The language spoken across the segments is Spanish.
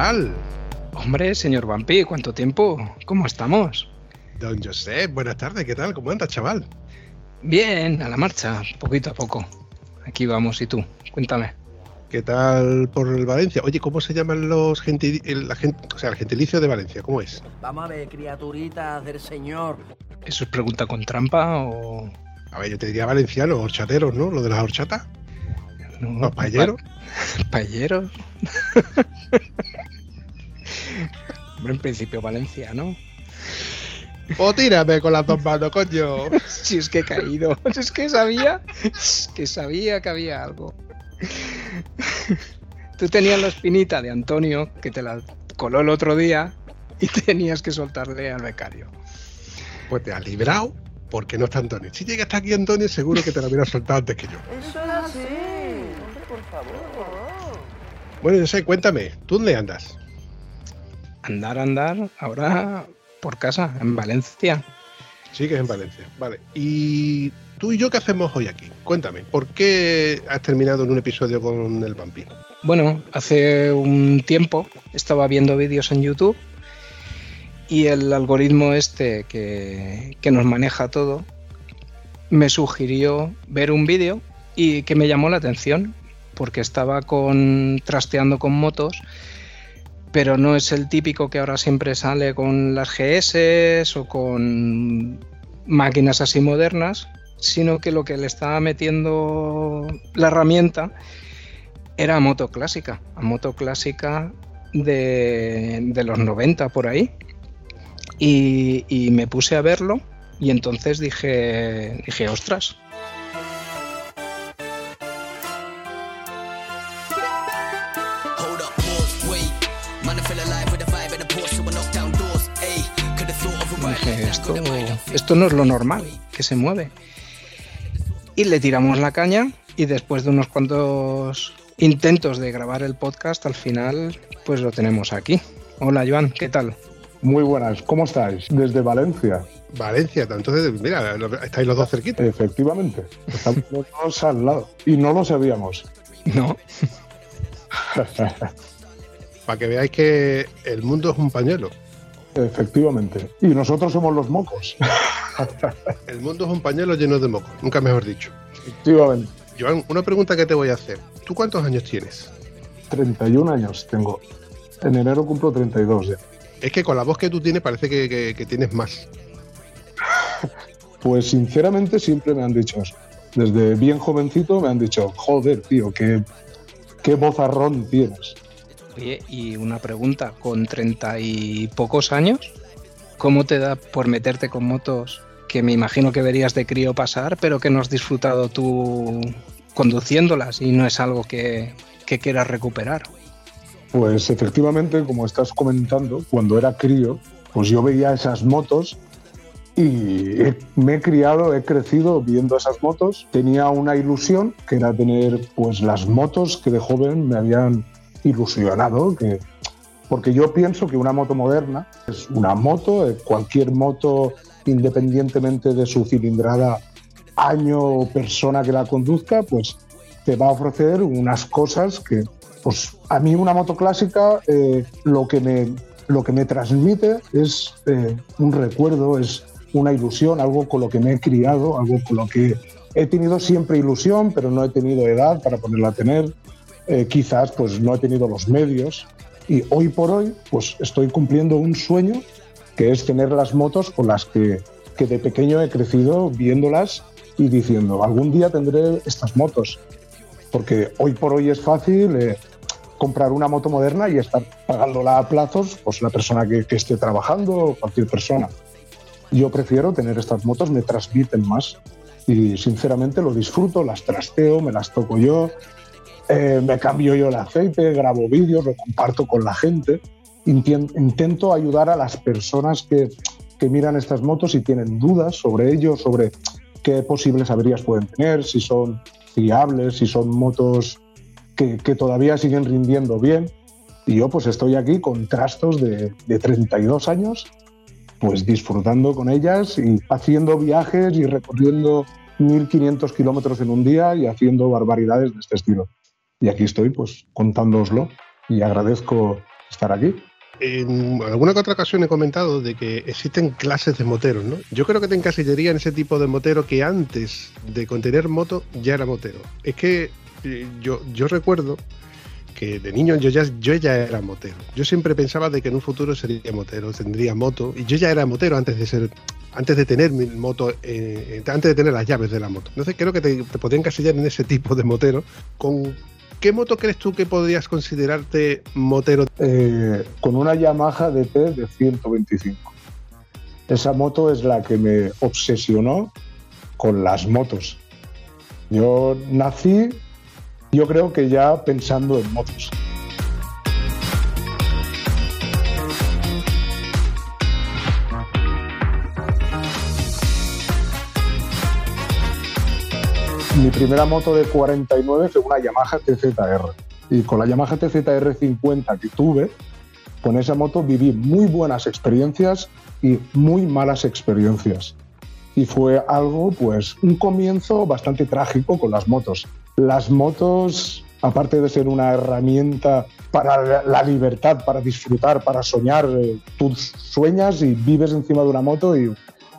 Chaval? Hombre, señor Vampi, ¿cuánto tiempo? ¿Cómo estamos? Don Josep, buenas tardes, ¿qué tal? ¿Cómo andas, chaval? Bien, a la marcha, poquito a poco. Aquí vamos, ¿y tú? Cuéntame. ¿Qué tal por el Valencia? Oye, ¿cómo se llaman los gentili la gent o sea, el gentilicio de Valencia? ¿Cómo es? Vamos a ver, criaturitas del señor. ¿Eso es pregunta con trampa o...? A ver, yo te diría valenciano, horchateros, ¿no? Lo de las horchatas. No, Los paelleros. pa- ¿Paelleros? Hombre, en principio Valencia, ¿no? O tírame con las dos manos, coño. Si es que he caído. Si es que sabía... Es que sabía que había algo. Tú tenías la espinita de Antonio, que te la coló el otro día, y tenías que soltarle al becario. Pues te has librado porque no está Antonio. Si llega hasta aquí Antonio, seguro que te lo hubiera soltado antes que yo. Eso es así. Bueno, Josep, cuéntame, ¿tú dónde andas? Andar, andar, ahora por casa, en Valencia. Sigues en Valencia. Vale. ¿Y tú y yo qué hacemos hoy aquí? Cuéntame, ¿por qué has terminado en un episodio con el vampiro? Bueno, hace un tiempo estaba viendo vídeos en YouTube y el algoritmo este que, que nos maneja todo me sugirió ver un vídeo y que me llamó la atención porque estaba con trasteando con motos pero no es el típico que ahora siempre sale con las GS o con máquinas así modernas, sino que lo que le estaba metiendo la herramienta era a moto clásica, a moto clásica de, los 90 por ahí. Y, y me puse a verlo y entonces dije, dije, ostras, esto, no es lo normal, que se mueve. Y le tiramos la caña y después de unos cuantos intentos de grabar el podcast, al final pues lo tenemos aquí. Hola Joan, ¿qué tal? Muy buenas, ¿cómo estáis? Desde Valencia, Valencia, entonces, mira, estáis los dos cerquitas. efectivamente. Estamos los dos al lado. Y no lo sabíamos. No, Para que veáis que el mundo es un pañuelo. Efectivamente. Y nosotros somos los mocos. El mundo es un pañuelo lleno de mocos, nunca mejor dicho. efectivamente. Joan, una pregunta que te voy a hacer. ¿Tú cuántos años tienes? 31 años tengo. En enero cumplo 32 ya. Es que con la voz que tú tienes parece que, que- que tienes más. Pues sinceramente siempre me han dicho eso. Desde bien jovencito me han dicho, joder, tío, qué, qué vozarrón tienes. Oye, y una pregunta, con treinta y pocos años, ¿cómo te da por meterte con motos que me imagino que verías de crío pasar, pero que no has disfrutado tú conduciéndolas y no es algo que, que quieras recuperar? Pues efectivamente, como estás comentando, cuando era crío, pues yo veía esas motos y me he criado, he crecido viendo esas motos. Tenía una ilusión que era tener pues las motos que de joven me habían ilusionado, que, porque yo pienso que una moto moderna es una moto, eh, cualquier moto independientemente de su cilindrada, año o persona que la conduzca, pues te va a ofrecer unas cosas que, pues a mí una moto clásica eh, lo, que me, lo que me transmite es eh, un recuerdo, es una ilusión, algo con lo que me he criado, algo con lo que he tenido siempre ilusión, pero no he tenido edad para poderla a tener. Eh, quizás pues no he tenido los medios y hoy por hoy pues estoy cumpliendo un sueño que es tener las motos con las que, que de pequeño he crecido viéndolas y diciendo, algún día tendré estas motos, porque hoy por hoy es fácil eh, comprar una moto moderna y estar pagándola a plazos, pues la persona que, que esté trabajando o cualquier persona. Yo prefiero tener estas motos, me transmiten más y sinceramente lo disfruto, las trasteo, me las toco yo, eh, me cambio yo el aceite, grabo vídeos, lo comparto con la gente. Intento ayudar a las personas que, miran estas motos y tienen dudas sobre ello, sobre qué posibles averías pueden tener, si son fiables, si son motos que, que todavía siguen rindiendo bien. Y yo pues estoy aquí con trastos de, de 32 años, pues disfrutando con ellas y haciendo viajes y recorriendo 1.500 kilómetros en un día y haciendo barbaridades de este estilo. Y aquí estoy pues contándoslo y agradezco estar aquí. En alguna que otra ocasión he comentado de que existen clases de moteros, ¿no? Yo creo que te encasillaría en ese tipo de motero que antes de contener moto ya era motero. Es que eh, yo, yo recuerdo que de niño yo ya, yo ya era motero. Yo siempre pensaba de que en un futuro sería motero, tendría moto. Y yo ya era motero antes de ser, antes de tener mi moto, eh, antes de tener las llaves de la moto. Entonces creo que te, te podría encasillar en ese tipo de motero. ¿Con qué moto crees tú que podrías considerarte motero? Eh, con una Yamaha DT de 125. Esa moto es la que me obsesionó con las motos. Yo nací, yo creo que ya pensando en motos. Mi primera moto de 49 fue una Yamaha TZR. Y con la Yamaha TZR 50 que tuve, con esa moto viví muy buenas experiencias y muy malas experiencias. Y fue algo, pues, un comienzo bastante trágico con las motos. Las motos, aparte de ser una herramienta para la- libertad, para disfrutar, para soñar, eh, tú sueñas y vives encima de una moto y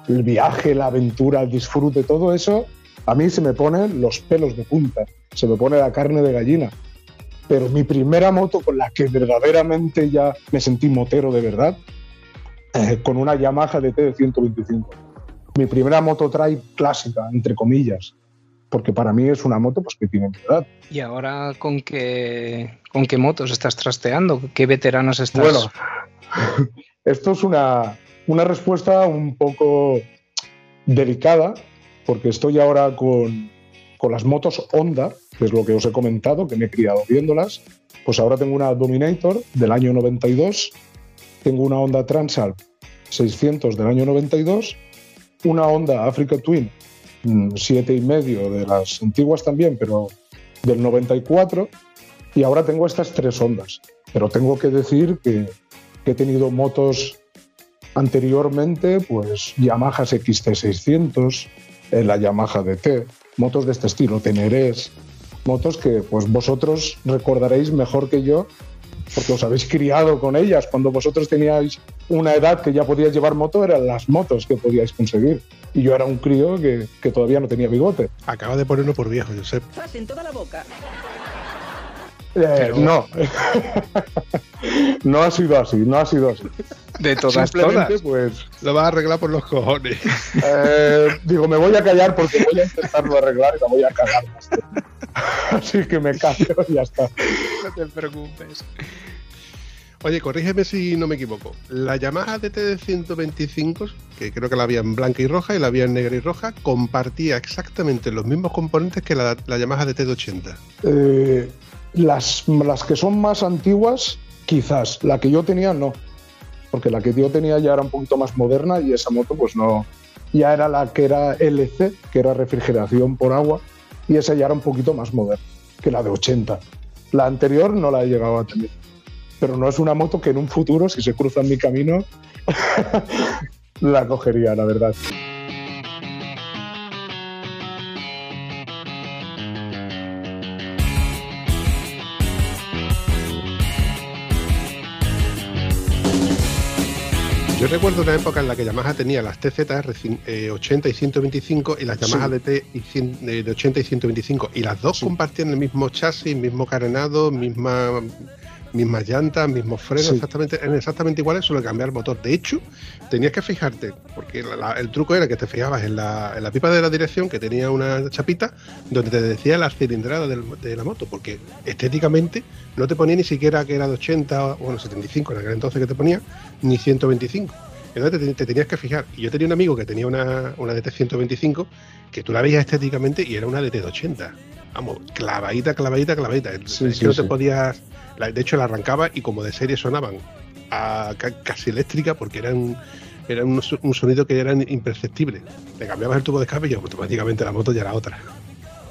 el viaje, la aventura, el disfrute, todo eso, a mí se me ponen los pelos de punta, se me pone la carne de gallina pero mi primera moto con la que verdaderamente ya me sentí motero de verdad, eh, con una Yamaha DT de 125. Mi primera moto trail clásica, entre comillas, porque para mí es una moto pues, que tiene mi edad. ¿Y ahora con qué, con qué motos estás trasteando? ¿Qué veteranos estás? Bueno, esto es una, una respuesta un poco delicada, porque estoy ahora con, con las motos Honda, que es lo que os he comentado, que me he criado viéndolas. Pues ahora tengo una Dominator del año 92, tengo una Honda Transalp 600 del año 92, una Honda Africa Twin mm, siete y medio de las antiguas también, pero del 94, y ahora tengo estas tres Hondas. Pero tengo que decir que, que he tenido motos anteriormente, pues Yamaha XT600, eh, la Yamaha DT, motos de este estilo, Tenerés, motos que pues vosotros recordaréis mejor que yo porque os habéis criado con ellas. Cuando vosotros teníais una edad que ya podíais llevar moto, eran las motos que podíais conseguir. Y yo era un crío que, que todavía no tenía bigote. Acaba de ponerlo por viejo, Josep. ¡Zas en toda la boca! Eh, No. no ha sido así, no ha sido así. De todas, Simplemente, todas. pues, Lo vas a arreglar por los cojones. eh, digo, me voy a callar porque voy a intentarlo arreglar y la voy a cagar. Así que me callo y ya está. No te preocupes. Oye, corrígeme si no me equivoco. La Yamaha DT de 125, que creo que la había en blanca y roja y la había en negra y roja, compartía exactamente los mismos componentes que la, la Yamaha DT de 80. Eh, las, las que son más antiguas, quizás. La que yo tenía, no. Porque la que yo tenía ya era un poquito más moderna y esa moto, pues no. Ya era la que era LC, que era refrigeración por agua, y esa ya era un poquito más moderna que la de 80. La anterior no la he llegado a tener. Pero no es una moto que en un futuro, si se cruza en mi camino, la cogería, la verdad. Yo recuerdo una época en la que Yamaha tenía las TZR cin- eh, 80 y 125 y las Yamaha Sí. DT y eh, de 80 y 125. Y las dos compartían el mismo chasis, mismo carenado, misma mismas llantas, mismos frenos, Sí. exactamente, exactamente iguales, solo cambiar el motor. De hecho, tenías que fijarte, porque la- la- el truco era que te fijabas en la, en la pipa de la dirección, que tenía una chapita, donde te decía la cilindrada del- de la moto, porque estéticamente no te ponía ni siquiera que era de 80, bueno, 75 en aquel entonces que te ponía, ni 125. Entonces te, te tenías que fijar. Y yo tenía un amigo que tenía una, una DT 125 que tú la veías estéticamente y era una DT de 80. Vamos, clavadita, clavadita, clavadita. Sí, es sí, que no te sí. podías. la- de hecho, la arrancaba y como de serie sonaban a casi eléctrica porque eran. Era un sonido que era imperceptible. Le cambiabas el tubo de escape y automáticamente la moto ya era otra.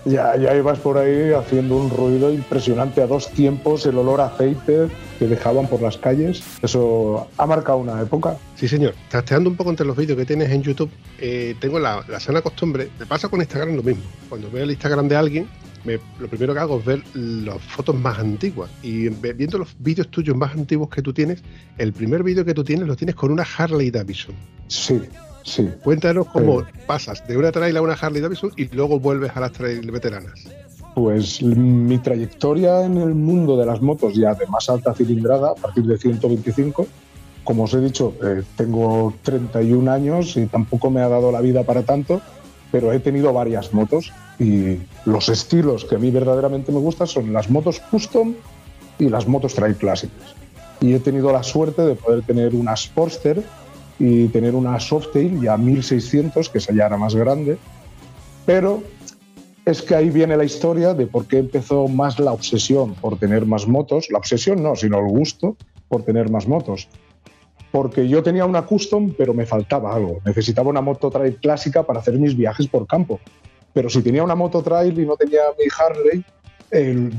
Ya, ya ibas por ahí haciendo un ruido impresionante a dos tiempos, el olor a aceite que dejaban por las calles. Eso ha marcado una época. Sí, señor. Trasteando un poco entre los vídeos que tienes en YouTube, eh, tengo la, la sana costumbre. Me pasa con Instagram lo mismo. Cuando veo el Instagram de alguien, me- lo primero que hago es ver las fotos más antiguas. Y viendo los vídeos tuyos más antiguos que tú tienes, el primer vídeo que tú tienes lo tienes con una Harley Davidson. Sí, sí. Cuéntanos cómo Sí. pasas de una trail a una Harley Davidson y luego vuelves a las trail veteranas. Pues mi trayectoria en el mundo de las motos ya de más alta cilindrada, a partir de 125, como os he dicho, eh, tengo 31 años y tampoco me ha dado la vida para tanto, pero he tenido varias motos y los estilos que a mí verdaderamente me gustan son las motos custom y las motos trail clásicas. Y he tenido la suerte de poder tener una Sportster y tener una Softail ya 1600, que esa ya era más grande, pero es que ahí viene la historia de por qué empezó más la obsesión por tener más motos. La obsesión no, sino el gusto por tener más motos. Porque yo tenía una custom, pero me faltaba algo. Necesitaba una moto trail clásica para hacer mis viajes por campo. Pero si tenía una moto trail y no tenía mi Harley,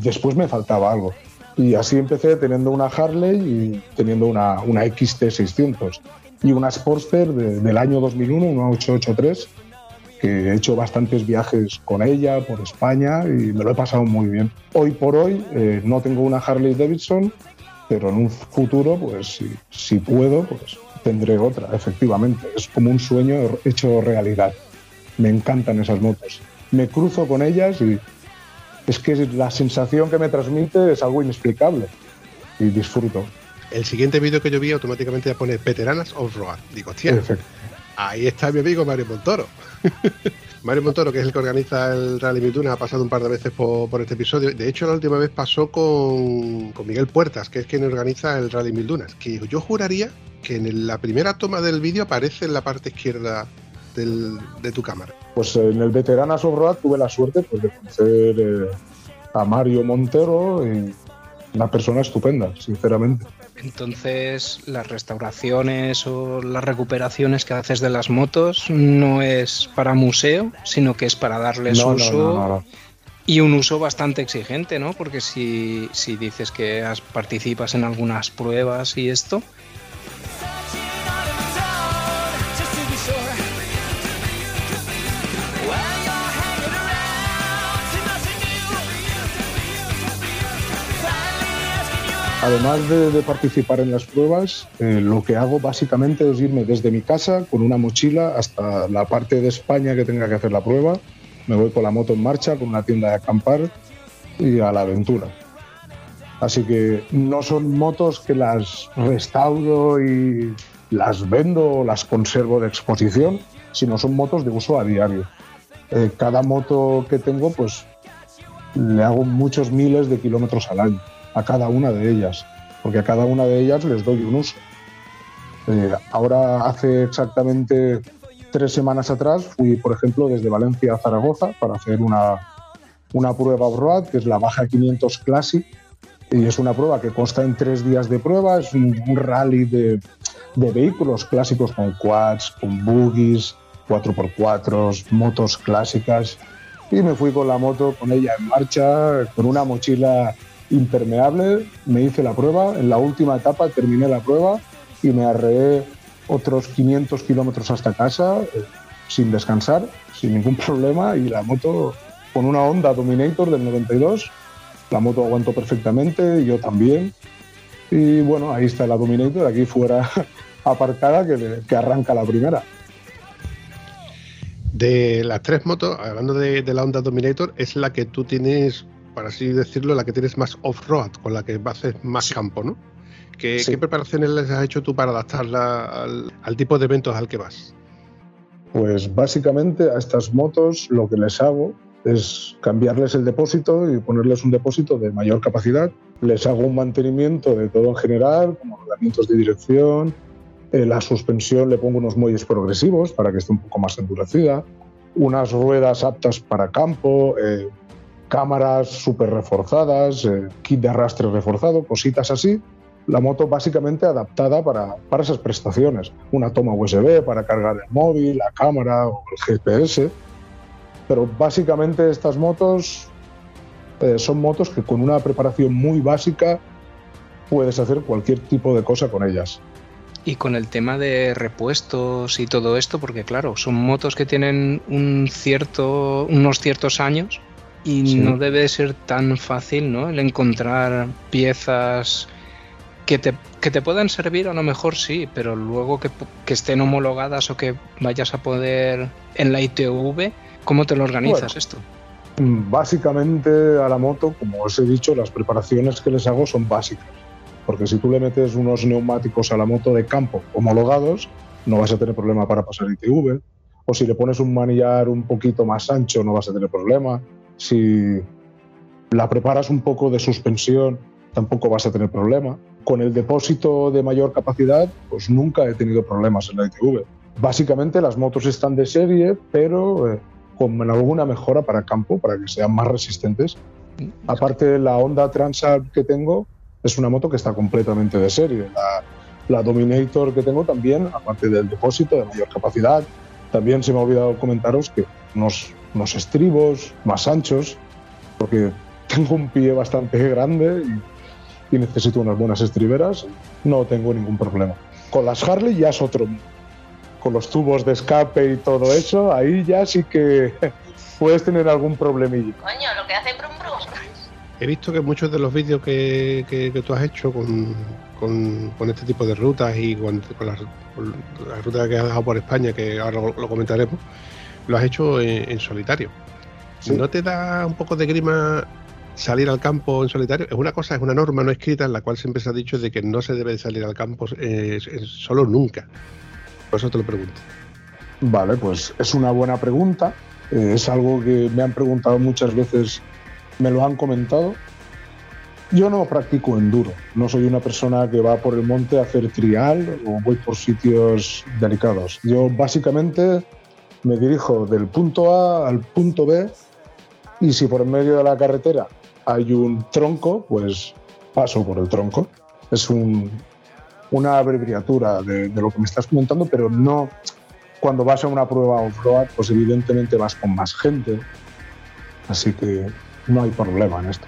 después me faltaba algo. Y así empecé teniendo una Harley y teniendo una, una XT600 y una Sportster de- del año 2001, una 883, que he hecho bastantes viajes con ella por España y me lo he pasado muy bien. Hoy por hoy eh, no tengo una Harley Davidson, pero en un futuro, pues si, si puedo, pues tendré otra, efectivamente. Es como un sueño hecho realidad. Me encantan esas motos. Me cruzo con ellas y es que la sensación que me transmite es algo inexplicable y disfruto. El siguiente vídeo que yo vi automáticamente ya pone veteranas off-road. Digo, hostia, Ahí está mi amigo Mario Montoro. Mario Montoro, que es el que organiza el Rally Mituna, ha pasado un par de veces por, por este episodio. De hecho, la última vez pasó con, con Miguel Puertas, que es quien organiza el Rally Mil Dunas. Que yo juraría que en la primera toma del vídeo aparece en la parte izquierda del- de tu cámara. Pues en el Veteranas of Road tuve la suerte pues, de conocer eh, a Mario Montero, y una persona estupenda, sinceramente. Entonces, las restauraciones o las recuperaciones que haces de las motos no es para museo, sino que es para darles No, uso no, no, no. y un uso bastante exigente, ¿no? Porque si, si dices que has- participas en algunas pruebas y esto, Además de, participar en las pruebas, eh, lo que hago básicamente es irme desde mi casa con una mochila hasta la parte de España que tenga que hacer la prueba. Me voy con la moto en marcha, con una tienda de acampar y a la aventura. Así que no son motos que las restauro y las vendo o las conservo de exposición, sino son motos de uso a diario. Eh, cada moto que tengo, pues le hago muchos miles de kilómetros al año a cada una de ellas, porque a cada una de ellas les doy un uso. Eh, ahora hace exactamente tres semanas atrás fui, por ejemplo, desde Valencia a Zaragoza para hacer una, una prueba off-road, que es la Baja 500 Classic, y es una prueba que consta en tres días de prueba, es un, un rally de, de vehículos clásicos con quads, con buggies, 4x4, motos clásicas, y me fui con la moto, con ella en marcha, con una mochila impermeable, me hice la prueba, en la última etapa terminé la prueba y me arreé otros 500 kilómetros hasta casa eh, sin descansar, sin ningún problema y la moto con una Honda Dominator del 92, la moto aguantó perfectamente, yo también y bueno, ahí está la Dominator, aquí fuera aparcada que, que arranca la primera. De las tres motos, hablando de, de la Honda Dominator, es la que tú tienes por así decirlo, la que tienes más off-road, con la que haces más campo, ¿no? ¿Qué, Sí. ¿Qué preparaciones les has hecho tú para adaptarla al, al tipo de eventos al que vas? Pues básicamente a estas motos lo que les hago es cambiarles el depósito y ponerles un depósito de mayor capacidad. Les hago un mantenimiento de todo en general, como rodamientos de dirección. Eh, la suspensión le pongo unos muelles progresivos para que esté un poco más endurecida. Unas ruedas aptas para campo, eh, cámaras súper reforzadas, eh, kit de arrastre reforzado, cositas así. La moto básicamente adaptada para, para esas prestaciones. Una toma USB para cargar el móvil, la cámara o el GPS. Pero básicamente estas motos eh, son motos que con una preparación muy básica puedes hacer cualquier tipo de cosa con ellas. Y con el tema de repuestos y todo esto, porque claro, son motos que tienen un cierto, unos ciertos años y Sí. no debe ser tan fácil, ¿no? El encontrar piezas que te, que te puedan servir, a lo mejor sí, pero luego que, que estén homologadas o que vayas a poder en la ITV, ¿cómo te lo organizas Bueno. esto? Básicamente a la moto, como os he dicho, las preparaciones que les hago son básicas. Porque si tú le metes unos neumáticos a la moto de campo homologados, no vas a tener problema para pasar ITV. O si le pones un manillar un poquito más ancho, no vas a tener problema. Si la preparas un poco de suspensión, tampoco vas a tener problema. Con el depósito de mayor capacidad, pues nunca he tenido problemas en la ITV. Básicamente las motos están de serie, pero eh, con alguna mejora para campo, para que sean más resistentes. Aparte, la Honda Transat que tengo es una moto que está completamente de serie. La, la Dominator que tengo también, aparte del depósito de mayor capacidad, también se me ha olvidado comentaros que unos, unos estribos más anchos, porque tengo un pie bastante grande y, y necesito unas buenas estriberas, no tengo ningún problema. Con las Harley ya es otro. Con los tubos de escape y todo eso, ahí ya sí que puedes tener algún problemilla. Coño, lo que hace Brum Brum. He visto que muchos de los vídeos que, que- que tú has hecho con, con- con este tipo de rutas y con, con las la ruta que has dejado por España, que ahora lo, lo comentaremos, lo has hecho en, en solitario. Sí. ¿No te da un poco de grima salir al campo en solitario? Es una cosa, es una norma no escrita en la cual siempre se ha dicho de que no se debe salir al campo eh, eh, solo nunca. Por eso te lo pregunto. Vale, pues es una buena pregunta. Eh, es algo que me han preguntado muchas veces, me lo han comentado. Yo no practico enduro, no soy una persona que va por el monte a hacer trial o voy por sitios delicados. Yo básicamente me dirijo del punto A al punto B y si por medio de la carretera hay un tronco, pues paso por el tronco. Es un- una abreviatura de, de lo que me estás comentando, pero no, cuando vas a una prueba off-road, pues evidentemente vas con más gente. Así que no hay problema en esto.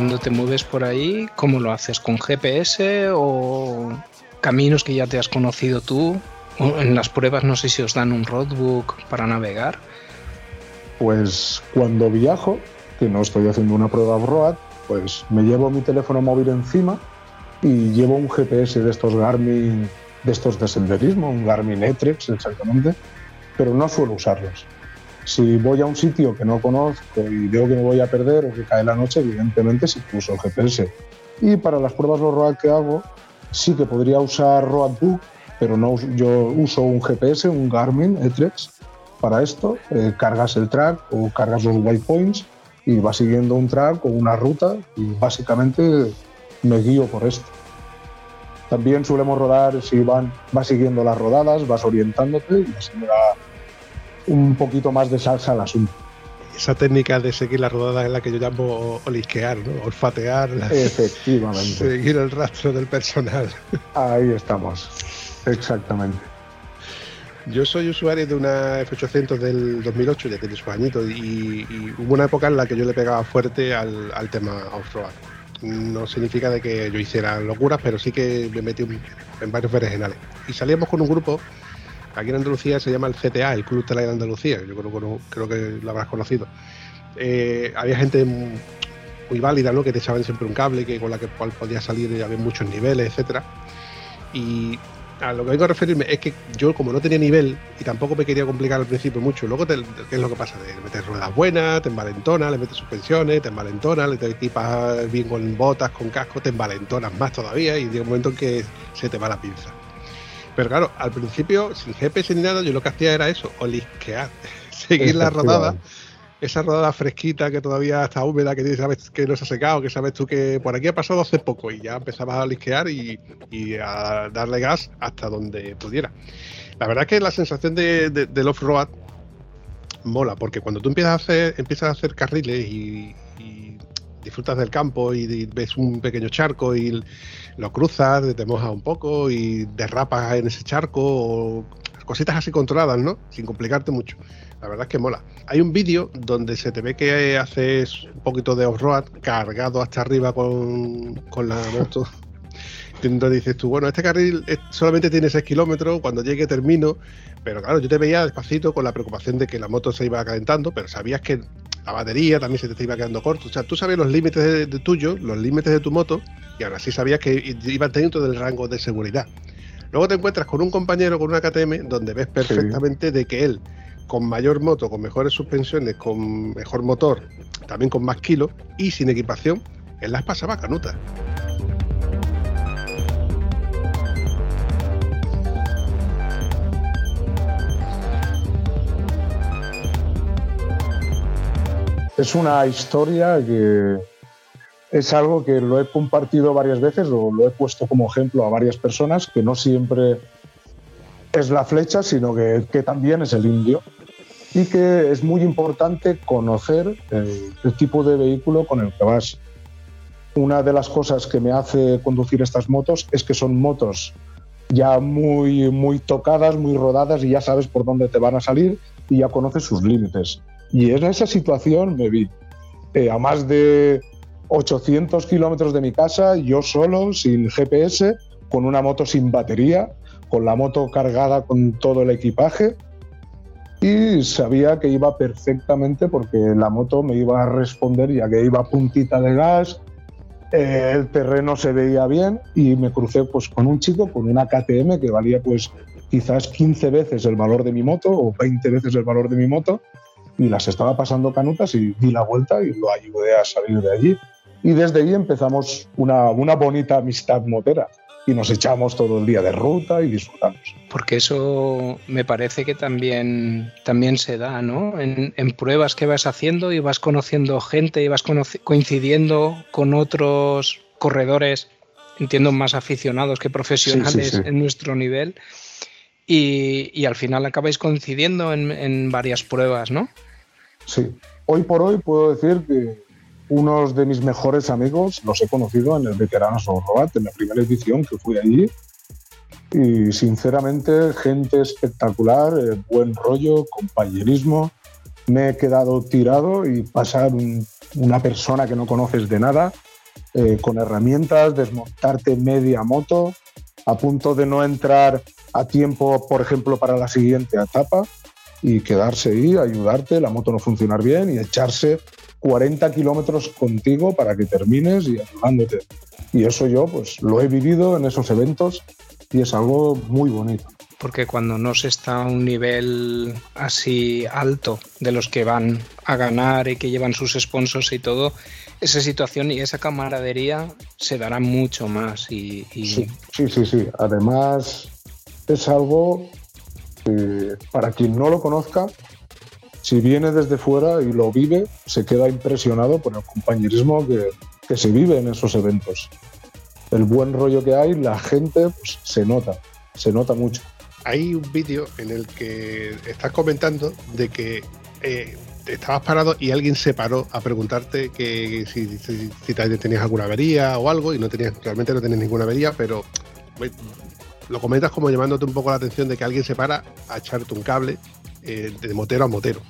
Cuando te mueves por ahí, ¿cómo lo haces? ¿Con GPS o caminos que ya te has conocido tú? En las pruebas no sé si os dan un roadbook para navegar. Pues cuando viajo, que no estoy haciendo una prueba off-road, pues me llevo mi teléfono móvil encima y llevo un GPS de estos Garmin, de esestos de senderismo, un Garmin E-Trex exactamente, pero no suelo usarlos. Si voy a un sitio que no conozco y veo que me voy a perder o que cae la noche, evidentemente sí que uso el GPS. Y para las pruebas off-road que hago, sí que podría usar Roadbook, pero no yo uso un GPS, un Garmin E-Trex, para esto, eh, cargas el track o cargas los waypoints y vas siguiendo un track o una ruta y básicamente me guío por esto. También solemos rodar, si van, vas siguiendo las rodadas, vas orientándote y así me un poquito más de salsa al asunto. Esa técnica de seguir la rodada es la que yo llamo olisquear, ¿no? olfatear, Efectivamente, seguir el rastro del personal. ahí estamos, exactamente. Yo soy usuario de una F800 del 2008, ya tiene sus añitos, y, y hubo una época en la que yo le pegaba fuerte al, al tema off-road. No significa de que yo hiciera locuras, pero sí que me metí un- en varios berenjenales. Y salíamos con un grupo, aquí en Andalucía se llama el CTA, el Club Trail Andalucía, yo creo, que- creo que lo habrás conocido. Eh, había gente muy válida, ¿no? Que te echaban siempre un cable que con la que cual podías salir y había muchos niveles, etcétera. Y a lo que vengo a referirme es que yo como no tenía nivel y tampoco me quería complicar al principio mucho, luego te- ¿qué es lo que pasa? Te metes ruedas buenas, te envalentonas, le metes suspensiones, te envalentonas, le te equipas bien con botas, con casco, te envalentonas más todavía y llega un momento en que se te va la pinza. Pero claro, al principio, sin GPS ni nada, yo lo que hacía era eso, olisquear, seguir la rodada, esa rodada fresquita que todavía está húmeda, que sabes que no se ha secado, que sabes tú que por aquí ha pasado hace poco y ya empezabas a olisquear y, y a darle gas hasta donde pudiera. La verdad es que la sensación de, de- del off-road mola, porque cuando tú empiezas a hacer, empiezas a hacer carriles y, y disfrutas del campo y, ves un pequeño charco y lo cruzas, te mojas un poco y derrapas en ese charco o cositas así controladas, ¿no? Sin complicarte mucho. La verdad es que mola. Hay un vídeo donde se te ve que haces un poquito de off-road cargado hasta arriba con, con la moto. Entonces dices tú, bueno, este carril solamente tiene 6 kilómetros, cuando llegue termino. Pero claro, yo te veía despacito con la preocupación de que la moto se iba calentando, pero sabías que la batería también se te iba quedando corto. O sea, tú sabías los límites de, de tuyo, los límites de tu moto, y ahora sí sabías que iba dentro del rango de seguridad. Luego te encuentras con un compañero con una KTM donde ves perfectamente de que él, con mayor moto, con mejores suspensiones, con mejor motor, también con más kilos y sin equipación, él las pasaba canutas. Es una historia que es algo que lo he compartido varias veces o lo he puesto como ejemplo a varias personas, que no siempre es la flecha, sino que, también es el indio. Y que es muy importante conocer el, el tipo de vehículo con el que vas. Una de las cosas que me hace conducir estas motos es que son motos ya muy, muy tocadas, muy rodadas y ya sabes por dónde te van a salir y ya conoces sus límites. Y en esa situación me vi eh, a más de 800 kilómetros de mi casa, yo solo, sin GPS, con una moto sin batería, con la moto cargada con todo el equipaje. Y sabía que iba perfectamente porque la moto me iba a responder ya que iba puntita de gas, eh, el terreno se veía bien y me crucé pues con un chico con una KTM que valía pues quizás 15 veces el valor de mi moto o 20 veces el valor de mi moto y las estaba pasando canutas y di la vuelta y lo ayudé a salir de allí. Y desde ahí empezamos una, una bonita amistad motera y nos echamos todo el día de ruta y disfrutamos. Porque eso me parece que también, también se da, ¿no? En, en pruebas que vas haciendo y vas conociendo gente y vas coincidiendo con otros corredores, entiendo más aficionados que profesionales sí. en nuestro nivel. Y, al final acabáis coincidiendo en, en varias pruebas, ¿no? Sí. Hoy por hoy puedo decir que unos de mis mejores amigos los he conocido en el Veteranos Road, en la primera edición que fui allí. Y sinceramente, gente espectacular, eh, buen rollo, compañerismo. Me he quedado tirado y pasar un- una persona que no conoces de nada, eh, con herramientas, desmontarte media moto, a punto de no entrar a tiempo, por ejemplo, para la siguiente etapa y quedarse ahí, ayudarte, la moto no funcionar bien y echarse 40 kilómetros contigo para que termines y ayudándote. Y eso yo pues lo he vivido en esos eventos y es algo muy bonito. Porque cuando no se está a un nivel así alto de los que van a ganar y que llevan sus sponsors y todo, esa situación y esa camaradería se dará mucho más. Y, y- Sí, sí, sí, sí. Además es algo que para quien no lo conozca, si viene desde fuera y lo vive, se queda impresionado por el compañerismo que, que se vive en esos eventos. El buen rollo que hay, la gente, pues se nota, se nota mucho. Hay un vídeo en el que estás comentando de que eh, estabas parado y alguien se paró a preguntarte que si, si- si te- tenías alguna avería o algo y no tenías, realmente no tenías ninguna avería, pero lo comentas como llamándote un poco la atención de que alguien se para a echarte un cable eh, de motero a motero.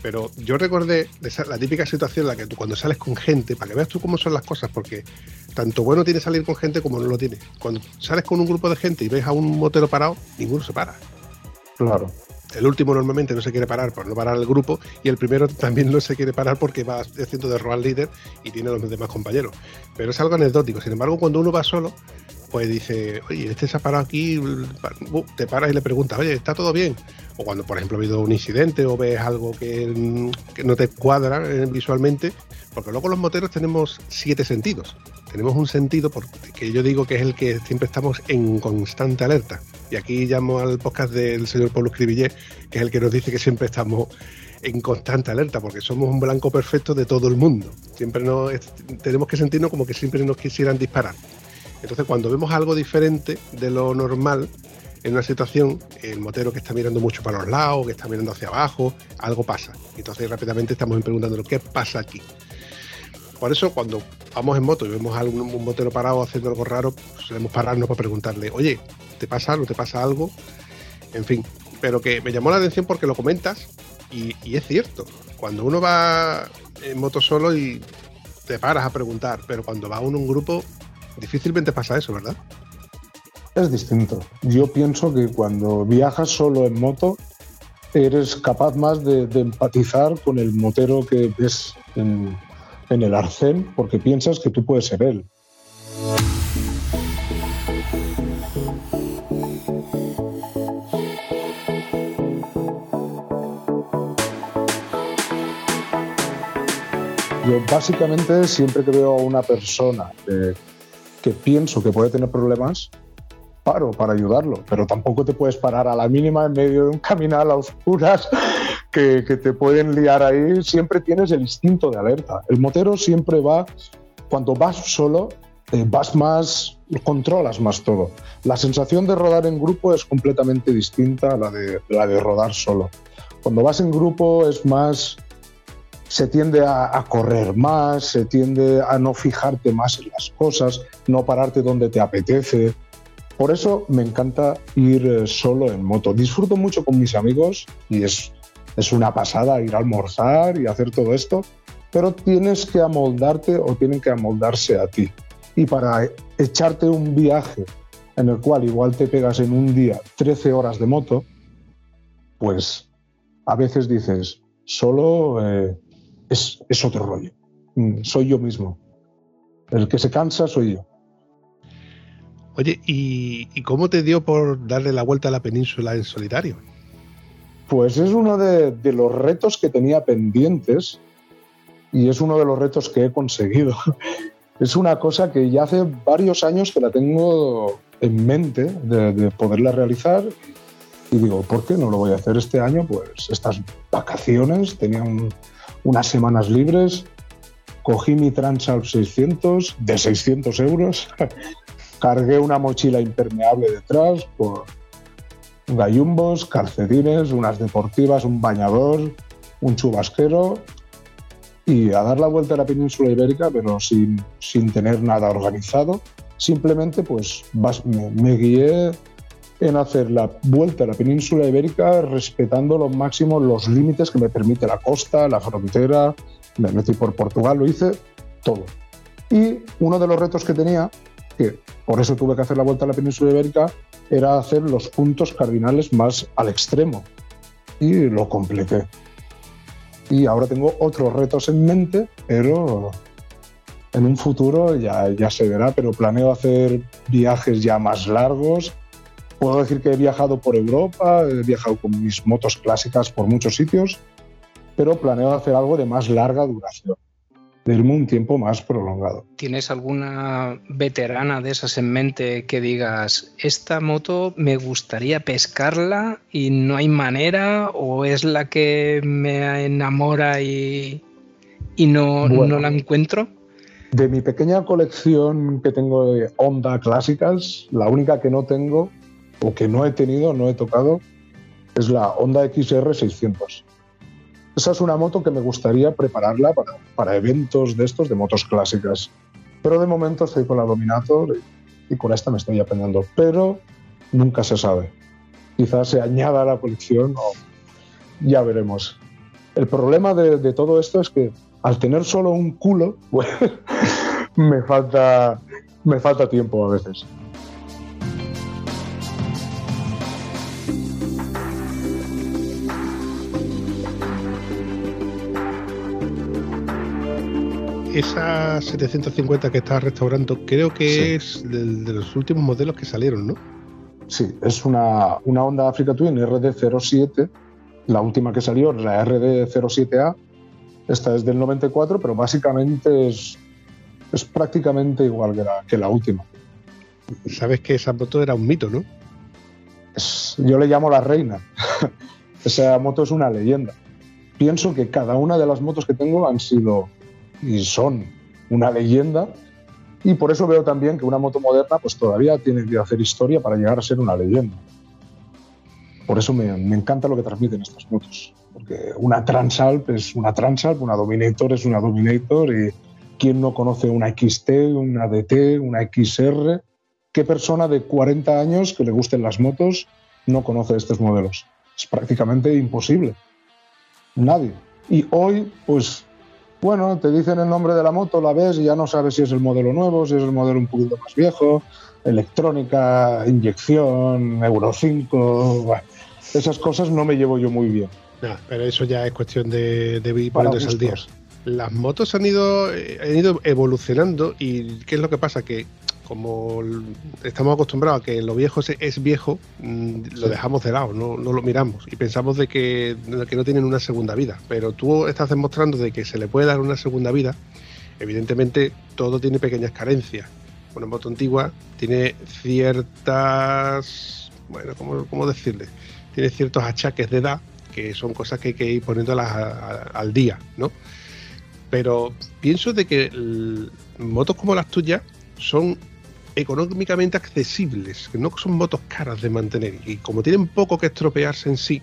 Pero yo recordé la típica situación en la que tú cuando sales con gente, para que veas tú cómo son las cosas, porque tanto bueno tiene salir con gente como no lo tiene. Cuando sales con un grupo de gente y ves a un motero parado, ninguno se para. Claro. el último normalmente no se quiere parar por no parar el grupo y el primero también no se quiere parar porque va haciendo de rol líder y tiene a los demás compañeros. Pero es algo anecdótico. Sin embargo, cuando uno va solo, pues dice, oye, este se ha parado aquí, uh, te paras y le preguntas, oye, ¿está todo bien? O cuando, por ejemplo, ha habido un incidente o ves algo que, que no te cuadra eh, visualmente, porque luego los moteros tenemos siete sentidos. Tenemos un sentido que yo digo que es el que siempre estamos en constante alerta. Y aquí llamo al podcast del señor Pablo Escribillé, que es el que nos dice que siempre estamos en constante alerta, porque somos un blanco perfecto de todo el mundo. Siempre nos, tenemos que sentirnos como que siempre nos quisieran disparar. Entonces, cuando vemos algo diferente de lo normal en una situación, el motero que está mirando mucho para los lados, que está mirando hacia abajo, algo pasa. Entonces, rápidamente estamos preguntando qué pasa aquí. Por eso, cuando vamos en moto y vemos a un motero parado haciendo algo raro, solemos pararnos para preguntarle, oye, ¿te pasa algo? ¿Te pasa algo? En fin, pero que me llamó la atención porque lo comentas y, y es cierto. Cuando uno va en moto solo y te paras a preguntar, pero cuando va uno en un grupo, difícilmente pasa eso, ¿verdad? Es distinto. Yo pienso que cuando viajas solo en moto, eres capaz más de, de empatizar con el motero que ves en, en el arcén porque piensas que tú puedes ser él. Yo básicamente siempre que veo a una persona que, que pienso que puede tener problemas, paro para ayudarlo, pero tampoco te puedes parar a la mínima en medio de un caminal a oscuras que, que, te pueden liar ahí. Siempre tienes el instinto de alerta. El motero siempre va, cuando vas solo, eh, vas más, controlas más todo. La sensación de rodar en grupo es completamente distinta a la de, la de rodar solo. Cuando vas en grupo es más se tiende a, correr más, se tiende a no fijarte más en las cosas, no pararte donde te apetece. Por eso me encanta ir eh, solo en moto. Disfruto mucho con mis amigos y es, es una pasada ir a almorzar y hacer todo esto, pero tienes que amoldarte o tienen que amoldarse a ti. Y para echarte un viaje en el cual igual te pegas en un día 13 horas de moto, pues a veces dices, solo eh, es, es, otro rollo. Mm, soy yo mismo. El que se cansa soy yo. Oye, ¿y, ¿y, cómo te dio por darle la vuelta a la península en solitario? Pues es uno de, de, los retos que tenía pendientes y es uno de los retos que he conseguido. Es una cosa que ya hace varios años que la tengo en mente de, de poderla realizar y digo, ¿por qué no lo voy a hacer este año? Pues estas vacaciones, tenía un, unas semanas libres, cogí mi Transalp 600 de 600 euros, cargué una mochila impermeable detrás por gallumbos, calcetines, unas deportivas, un bañador, un chubasquero y a dar la vuelta a la península ibérica, pero sin, sin tener nada organizado. Simplemente pues me, me guié en hacer la vuelta a la península ibérica respetando lo máximo los límites que me permite la costa, la frontera, me metí por Portugal, lo hice todo. Y uno de los retos que tenía, que por eso tuve que hacer la vuelta a la península ibérica, era hacer los puntos cardinales más al extremo. Y lo completé. Y ahora tengo otros retos en mente, pero en un futuro ya, ya se verá, pero planeo hacer viajes ya más largos, Puedo decir que he viajado por Europa, he viajado con mis motos clásicas por muchos sitios, pero planeo hacer algo de más larga duración, de irme un tiempo más prolongado. ¿Tienes alguna veterana de esas en mente que digas, esta moto me gustaría pescarla y no hay manera o es la que me enamora y, y no, bueno, no la encuentro? De mi pequeña colección que tengo de Honda clásicas, la única que no tengo o que no he tenido, no he tocado, es la Honda XR 600. Esa es una moto que me gustaría prepararla para, para eventos de estos, de motos clásicas. Pero de momento estoy con la Dominator y, y con esta me estoy aprendiendo. Pero nunca se sabe. Quizás se añada a la colección o ya veremos. El problema de, de todo esto es que al tener solo un culo, pues, me, falta, me falta tiempo a veces. Esa 750 que estás restaurando, creo que Sí. es de, los últimos modelos que salieron, ¿no? Sí, es una, una Honda Africa Twin RD07. La última que salió, la RD07A. Esta es del 94, pero básicamente es, es prácticamente igual que la, que la última. Sabes que esa moto era un mito, ¿no? Es- yo le llamo la reina. Esa moto es una leyenda. Pienso que cada una de las motos que tengo han sido y son una leyenda. Y por eso veo también que una moto moderna pues todavía tiene que hacer historia para llegar a ser una leyenda. Por eso me, me encanta lo que transmiten estas motos. Porque una Transalp es una Transalp, una Dominator es una Dominator. Y quién no conoce una XT, una DT, una XR. ¿Qué persona de 40 años que le gusten las motos no conoce estos modelos? Es prácticamente imposible. Nadie. Y hoy, pues, bueno, te dicen el nombre de la moto, la ves y ya no sabes si es el modelo nuevo, si es el modelo un poquito más viejo, electrónica, inyección, Euro 5. bueno, esas cosas no me llevo yo muy bien. Nah, pero eso ya es cuestión de, de ir al día. Las motos han ido, eh, han ido evolucionando y ¿qué es lo que pasa? Que como estamos acostumbrados a que lo viejo es, viejo, mm, lo dejamos de lado, no, no lo miramos y pensamos de que, de que no tienen una segunda vida. Pero tú estás demostrando de que se le puede dar una segunda vida. Evidentemente todo tiene pequeñas carencias. Una moto antigua tiene ciertas, bueno, ¿cómo, cómo decirle? Tiene ciertos achaques de edad que son cosas que hay que ir poniéndolas a- a- al día, ¿no? Pero pienso de que motos como las tuyas son económicamente accesibles, que no son motos caras de mantener y como tienen poco que estropearse en sí,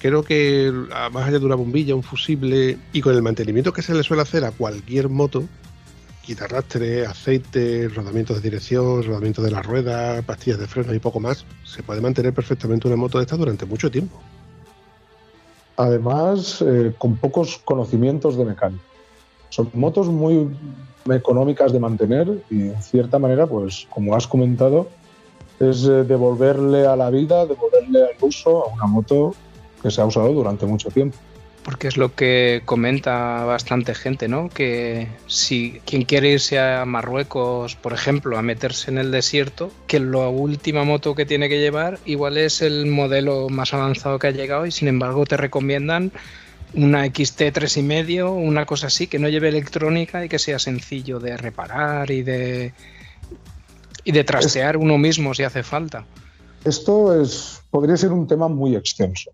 creo que a- más allá de una bombilla, un fusible y con el mantenimiento que se le suele hacer a cualquier moto, quitarrastre, aceite, rodamientos de dirección, rodamientos de la rueda, pastillas de freno y poco más, se puede mantener perfectamente una moto de estas durante mucho tiempo. Además, eh, con pocos conocimientos de mecánica. Son motos muy económicas de mantener y en cierta manera, pues como has comentado, es eh, devolverle a la vida, devolverle al uso a una moto que se ha usado durante mucho tiempo. Porque es lo que comenta bastante gente, ¿no? Que si quien quiere irse a Marruecos, por ejemplo, a meterse en el desierto, que la última moto que tiene que llevar igual es el modelo más avanzado que ha llegado y sin embargo te recomiendan una XT 3,5, una cosa así, que no lleve electrónica y que sea sencillo de reparar y de y de trastear uno mismo si hace falta. Esto es, podría ser un tema muy extenso,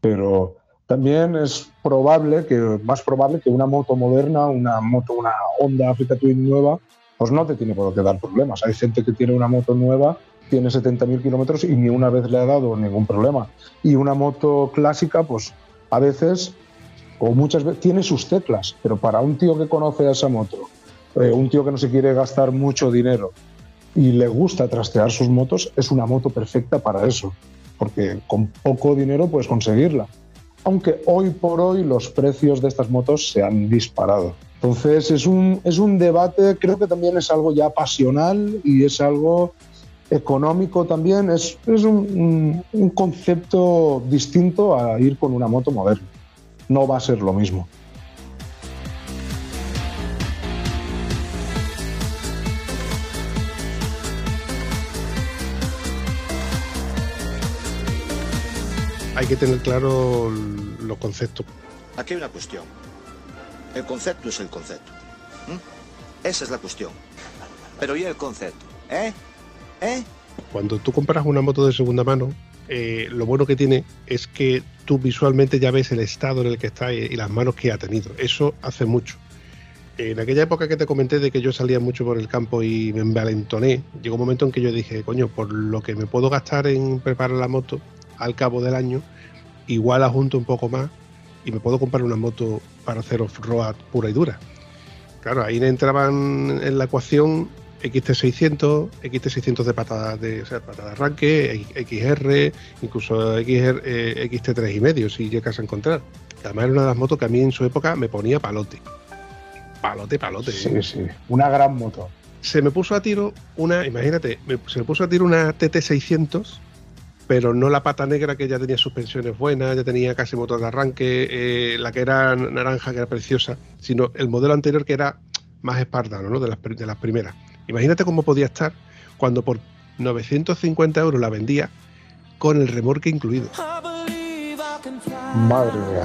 pero también es probable que, más probable que una moto moderna, una moto, una Honda Africa Twin nueva, pues no te tiene por qué dar problemas. Hay gente que tiene una moto nueva, tiene 70.000 kilómetros y ni una vez le ha dado ningún problema. Y una moto clásica, pues a veces, o muchas veces, tiene sus teclas, pero para un tío que conoce a esa moto, eh, un tío que no se quiere gastar mucho dinero y le gusta trastear sus motos, es una moto perfecta para eso, porque con poco dinero puedes conseguirla. Aunque hoy por hoy los precios de estas motos se han disparado. Entonces es un, es un debate, creo que también es algo ya pasional y es algo económico también, es, es un, un- un concepto distinto a ir con una moto moderna. No va a ser lo mismo. Hay que tener claro los conceptos. Aquí hay una cuestión. El concepto es el concepto. Esa es la cuestión. Pero ¿y el concepto? ¿Eh? ¿Eh? Cuando tú compras una moto de segunda mano, eh, lo bueno que tiene es que tú visualmente ya ves el estado en el que está y, las manos que ha tenido. Eso hace mucho. En aquella época que te comenté de que yo salía mucho por el campo y me envalentoné, llegó un momento en que yo dije, coño, por lo que me puedo gastar en preparar la moto al cabo del año, igual adjunto un poco más y me puedo comprar una moto para hacer off-road pura y dura. Claro, ahí entraban en la ecuación XT600, XT600 de patada de, o sea, patada de arranque, XR, incluso XR, eh, XT3 y medio, si llegas a encontrar. Además era una de las motos que a mí en su época me ponía palote. Palote, palote. Sí, sí, una gran moto. Se me puso a tiro una, imagínate, se me puso a tiro una TT600, pero no la pata negra que ya tenía suspensiones buenas, ya tenía casi motor de arranque, eh, la que era naranja, que era preciosa, sino el modelo anterior que era más espartano, ¿no? De las, de las primeras. Imagínate cómo podía estar cuando por 950 euros la vendía con el remolque incluido. Madre mía.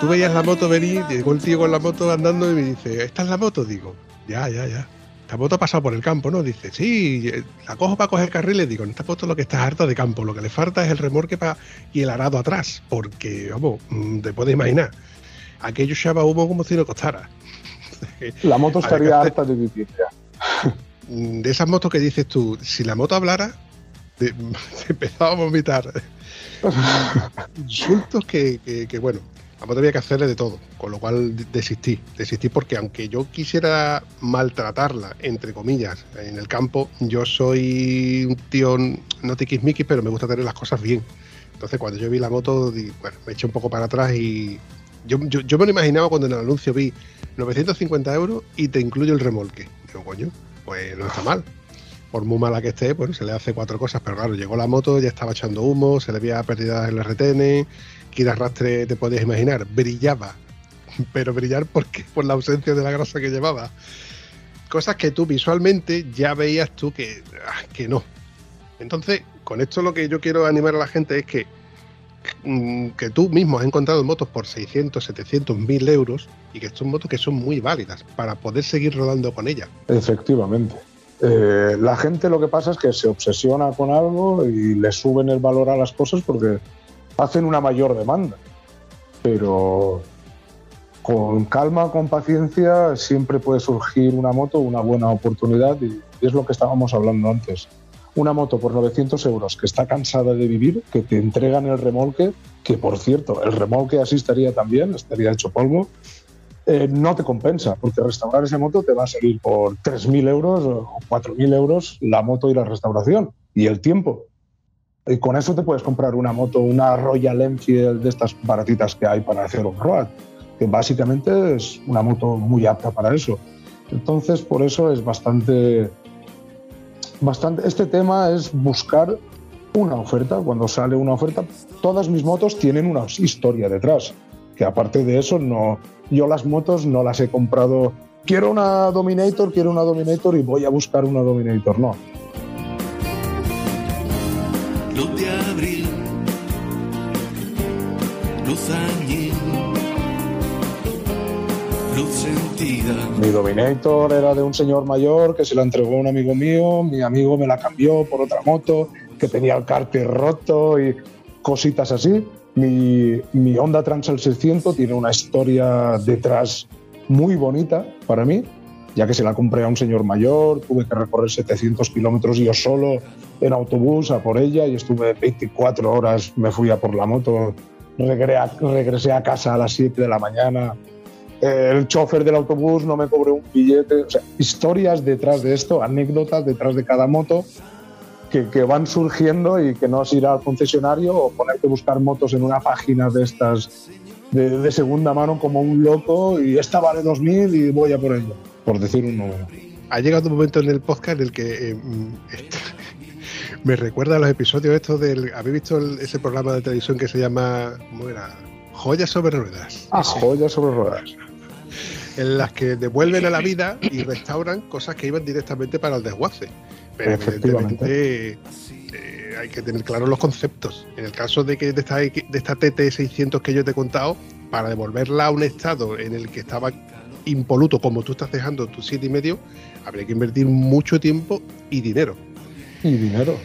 Tú veías la moto venir, llegó el tío con la moto andando y me dice, ¿esta es la moto? Digo, ya, ya, ya. Esta moto ha pasado por el campo, ¿no? Dice, sí, eh, la cojo para coger carriles. Digo, en esta moto lo que estás harta de campo, lo que le falta es el remolque pa- y el arado atrás, porque, vamos, mm, te puedes imaginar, aquello echaba humo como si no costara. La moto estaría harta de vivir ya. Mm, De esas motos que dices tú, si la moto hablara, te, te empezaba a vomitar insultos que, que- que, bueno, la moto había que hacerle de todo, con lo cual de- desistí, desistí porque aunque yo quisiera maltratarla, entre comillas, en el campo, yo soy un tío no tiquismiquis, pero me gusta tener las cosas bien. Entonces cuando yo vi la moto, di- bueno, me eché un poco para atrás y yo, yo, yo me lo imaginaba cuando en el anuncio vi 950 euros y te incluyo el remolque. Digo, coño, pues no está mal por muy mala que esté, bueno, se le hace cuatro cosas, pero claro, llegó la moto, ya estaba echando humo, se le veía pérdidas en el retene, que el te podías imaginar, brillaba, pero brillar porque por la ausencia de la grasa que llevaba. Cosas que tú visualmente ya veías tú que, ah, que no. Entonces, con esto lo que yo quiero animar a la gente es que que tú mismo has encontrado motos por 600, 700, 1000 euros y que son motos que son muy válidas para poder seguir rodando con ellas. Efectivamente. Eh, la gente lo que pasa es que se obsesiona con algo y le suben el valor a las cosas porque hacen una mayor demanda. Pero con calma, con paciencia, siempre puede surgir una moto, una buena oportunidad y es lo que estábamos hablando antes. Una moto por 900 euros que está cansada de vivir, que te entregan el remolque, que por cierto, el remolque así estaría también, estaría hecho polvo, eh, no te compensa, porque restaurar esa moto te va a salir por 3.000 euros o 4.000 euros la moto y la restauración y el tiempo. Y con eso te puedes comprar una moto, una Royal Enfield de estas baratitas que hay para hacer off-road, que básicamente es una moto muy apta para eso. Entonces, por eso es bastante, bastante. Este tema es buscar una oferta. Cuando sale una oferta, todas mis motos tienen una historia detrás. Que aparte de eso, no, yo las motos no las he comprado. Quiero una Dominator, quiero una Dominator y voy a buscar una Dominator. No. Mi Dominator era de un señor mayor que se la entregó a un amigo mío, mi amigo me la cambió por otra moto que tenía el cárter roto y cositas así. Mi, mi Honda Transal 600 tiene una historia detrás muy bonita para mí, ya que se la compré a un señor mayor, tuve que recorrer 700 kilómetros yo solo en autobús a por ella y estuve 24 horas, me fui a por la moto, regresé a casa a las 7 de la mañana, el chofer del autobús no me cobró un billete. O sea, historias detrás de esto, anécdotas detrás de cada moto que, que van surgiendo y que no es ir al concesionario o ponerte a buscar motos en una página de estas de, segunda mano como un loco y esta vale 2000 y voy a por ella, por decir un número. ha llegado un momento en el podcast en el que eh, mm, me recuerda a los episodios estos del. ¿Habéis visto ese programa de televisión que se llama. ¿Cómo era? Joyas sobre ruedas. Ah, joyas sobre ruedas. En las que devuelven a la vida y restauran cosas que iban directamente para el desguace. Pero evidentemente eh, hay que tener claros los conceptos. En el caso de que de esta, de esta TT600 que yo te he contado, para devolverla a un estado en el que estaba impoluto, como tú estás dejando tu siete y medio, habría que invertir mucho tiempo y dinero. Y dinero.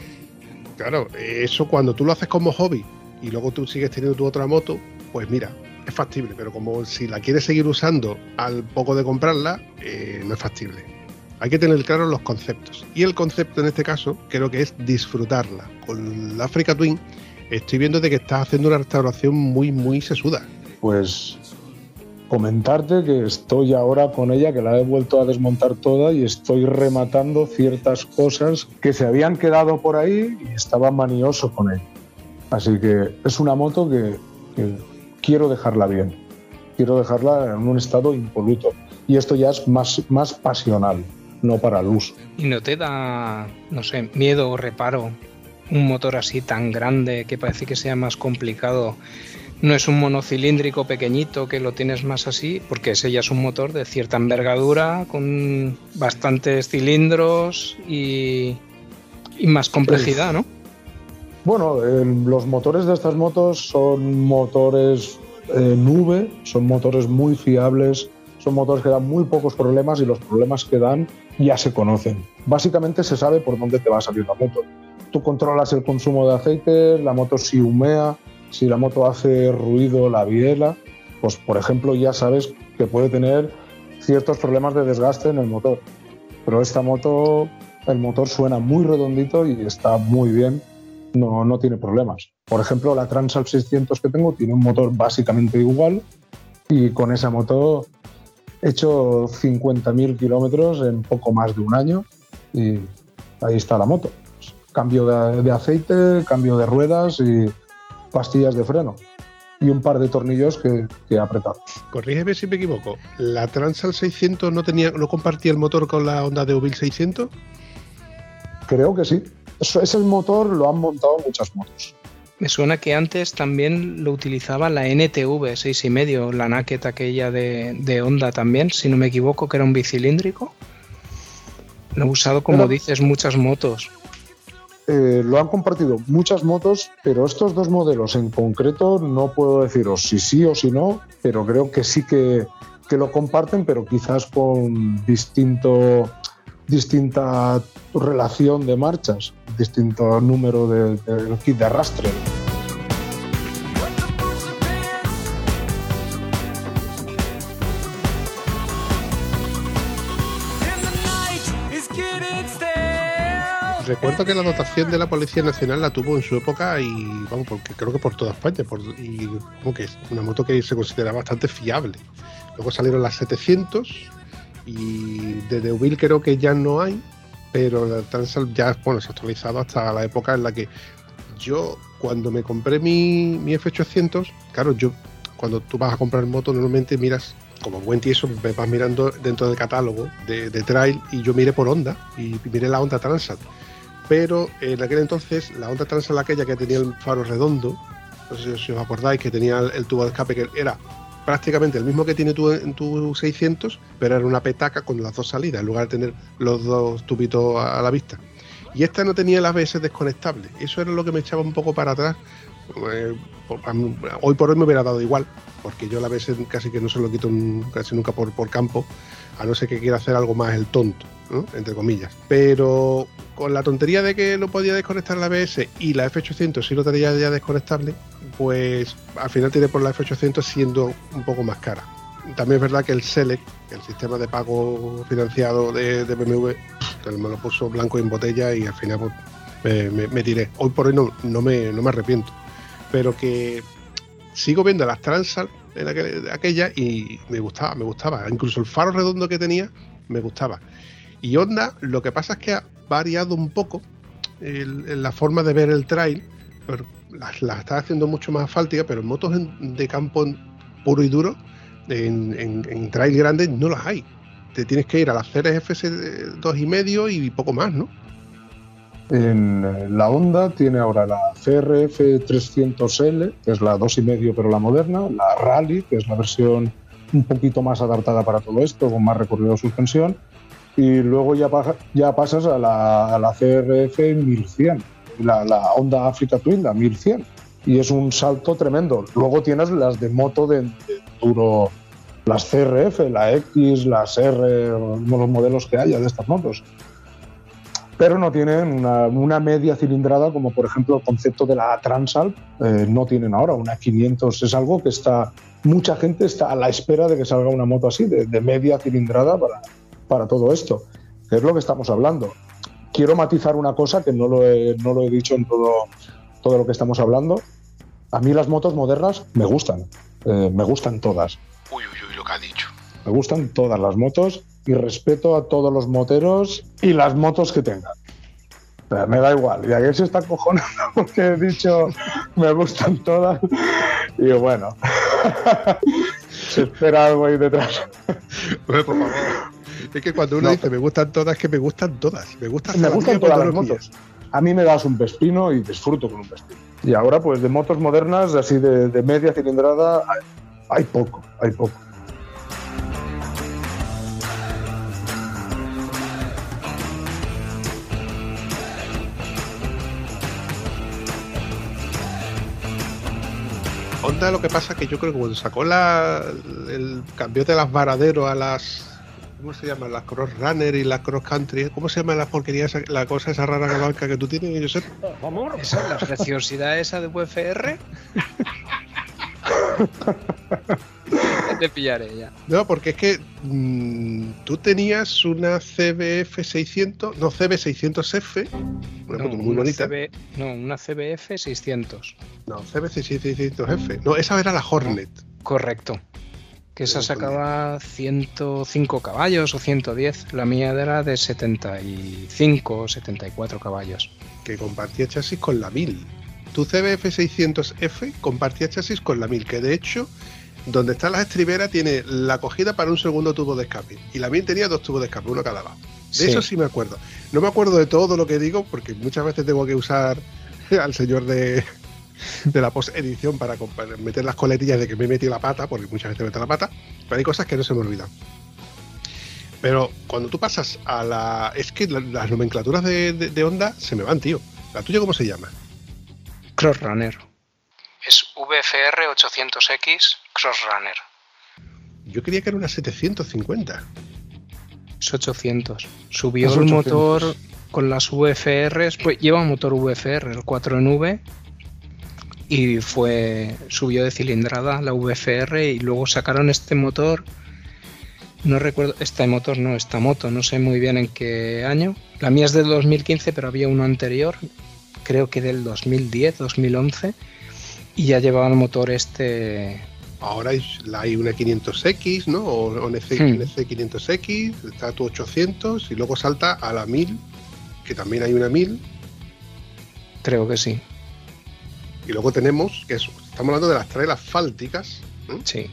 Claro, eso cuando tú lo haces como hobby y luego tú sigues teniendo tu otra moto, pues mira, es factible, pero como si la quieres seguir usando al poco de comprarla, eh, no es factible. Hay que tener claros los conceptos. Y el concepto en este caso creo que es disfrutarla. Con la Africa Twin estoy viendo de que estás haciendo una restauración muy, muy sesuda. Pues comentarte que estoy ahora con ella, que la he vuelto a desmontar toda y estoy rematando ciertas cosas que se habían quedado por ahí y estaba manioso con ella. Así que es una moto que quiero dejarla bien. Quiero dejarla en un estado impoluto. Y esto ya es más, más pasional, no para el uso. ¿Y no te da, no sé, miedo o reparo un motor así tan grande que parece que sea más complicado No es un monocilíndrico pequeñito que lo tienes más así, porque ese ya es un motor de cierta envergadura, con bastantes cilindros y, y más complejidad, ¿no? Bueno, eh, los motores de estas motos son motores eh, nube, son motores muy fiables, son motores que dan muy pocos problemas y los problemas que dan ya se conocen. Básicamente se sabe por dónde te va a salir la moto. Tú controlas el consumo de aceite, la moto si humea, si la moto hace ruido la biela, pues por ejemplo ya sabes que puede tener ciertos problemas de desgaste en el motor. Pero esta moto, el motor suena muy redondito y está muy bien, no, no tiene problemas. Por ejemplo, la Transalp 600 que tengo tiene un motor básicamente igual y con esa moto he hecho 50.000 kilómetros en poco más de un año y ahí está la moto. Cambio de, de aceite, cambio de ruedas y pastillas de freno y un par de tornillos que, que he apretado. Corrígeme si me equivoco. ¿La Transal 600 no tenía, no compartía el motor con la Honda de Deville 600? Creo que sí. Eso, ese motor lo han montado muchas motos. Me suena que antes también lo utilizaba la NTV 6,5, la Naked aquella de, de Honda también, si no me equivoco, que era un bicilíndrico. Lo he usado, como Pero- dices, muchas motos. Eh, lo han compartido muchas motos, pero estos dos modelos en concreto no puedo deciros si sí o si no, pero creo que sí que, que lo comparten, pero quizás con distinto, distinta relación de marchas, distinto número de, kit de arrastre. Recuerdo que la dotación de la Policía Nacional la tuvo en su época y, vamos, porque creo que por toda España, por- y es una moto que se considera bastante fiable. Luego salieron las 700 y de Deauville creo que ya no hay, pero la Transal ya bueno, se ha actualizado hasta la época en la que yo, cuando me compré mi, mi F800, claro, yo cuando tú vas a comprar moto normalmente miras como buen tieso, me vas mirando dentro del catálogo de, de trail y yo miré por Honda y miré la Honda Transat. Pero en aquel entonces la Honda Transat aquella que tenía el faro redondo, no sé si os acordáis, que tenía el tubo de escape que era prácticamente el mismo que tiene tu, en tu 600, pero era una petaca con las dos salidas, en lugar de tener los dos tubitos a, la vista. Y esta no tenía el ABS desconectable. Eso era lo que me echaba un poco para atrás. Eh, hoy por hoy me hubiera dado igual, porque yo el ABS casi que no se lo quito casi nunca por, por campo, a no ser que quiera hacer algo más el tonto, entre comillas. Pero con la tontería de que no podía desconectar la ABS y la F800 sí lo tenía ya desconectable, pues al final tiré por la F800 siendo un poco más cara. También es verdad que el Select, el sistema de pago financiado de, de BMW, me lo puso blanco en botella y al final pues, me, tiré. Hoy por hoy no, no, me, no me arrepiento. Pero que sigo viendo las Transal en aquel- aquella y me gustaba, me gustaba. Incluso el faro redondo que tenía me gustaba. Y Honda, lo que pasa es que ha variado un poco el- la forma de ver el trail. pero Las la está haciendo mucho más asfáltica, pero en motos de campo puro y duro, en, trail grandes, no las hay. Te tienes que ir a las CRF 2,5 y poco más, ¿no? En eh, la Honda tiene ahora la CRF 300L, que es la 2,5 pero la moderna, la Rally, que es la versión un poquito más adaptada para todo esto, con más recorrido de suspensión, y luego ya, pa- ya pasas a la, CRF 1100, la, la Honda Africa Twin, la 1100, y es un salto tremendo. Luego tienes las de moto de, de duro, las CRF, la X, las R, los modelos que haya de estas motos pero no tienen una, una media cilindrada como por ejemplo el concepto de la Transalp eh, no tienen ahora. Una 500 es algo que está mucha gente está a la espera de que salga una moto así de, de media cilindrada para, para todo esto que es lo que estamos hablando. Quiero matizar una cosa que no lo he, no lo he dicho en todo, todo lo que estamos hablando. A mí las motos modernas me gustan eh, me gustan todas. Uy, uy, uy, lo que ha dicho. me gustan todas las motos y respeto a todos los moteros y las motos que tengan. O sea, me da igual. Y aquel se está cojonando porque he dicho me gustan todas. Y bueno, se espera algo ahí detrás. Hombre, por favor. Es que cuando uno No. dice me gustan todas, es que me gustan todas. Me gustan, Me gustan todas las motos. A mí me das un pespino y disfruto con un pespino. Y ahora, pues de motos modernas, así de, de media cilindrada, hay poco, hay poco. Honda lo que pasa es que yo creo que cuando sacó la, el cambio de las varaderos a las. ¿Cómo se llaman? Las Cross Runner y las Cross Country. ¿Cómo se llama la porquería, esa- la cosa esa rara blanca que tú tienes, Josep? Esa, la preciosidad esa de UFR. Te pillaré ya. No, porque es que mm, tú tenías una CBF 600, no CB 600F, una No, moto muy una bonita. CB no, una CBF 600. No, CB 600F. No, esa era la Hornet. Correcto. Que esa sacaba 105 caballos o 110. La mía era de 75 o 74 caballos. que compartía chasis con la 1000. Tu CBF 600F compartía chasis con la 1000, que de hecho, donde están las estriberas tiene la cogida para un segundo tubo de escape. Y la mía tenía dos tubos de escape, uno cada lado. De eso sí me acuerdo. No me acuerdo de todo lo que digo, porque muchas veces tengo que usar al señor de, la post-edición para meter las coletillas de que me he metido la pata, porque muchas veces meto la pata, pero hay cosas que no se me olvidan. Pero cuando tú pasas a la. Es que las nomenclaturas de, de onda se me van, tío. ¿La tuya cómo se llama? Crossrunner. Es VFR800X Runner. Yo quería que era una 750. Es 800. Subió el motor con las VFRs, pues lleva un motor VFR, el 4 en V, y fue subió de cilindrada la VFR y luego sacaron este motor. No recuerdo, este motor no, esta moto, no sé muy bien en qué año. La mía es del 2015, pero había uno anterior, creo que del 2010, 2011, y ya llevaba el motor este Ahora hay, una 500X, ¿no? O, o NC, Hmm. NC 500X, está tu 800 y luego salta a la 1000, que también hay una 1000. Creo que sí. Y luego tenemos, que es- estamos hablando de las trail asfálticas, ¿no? Sí.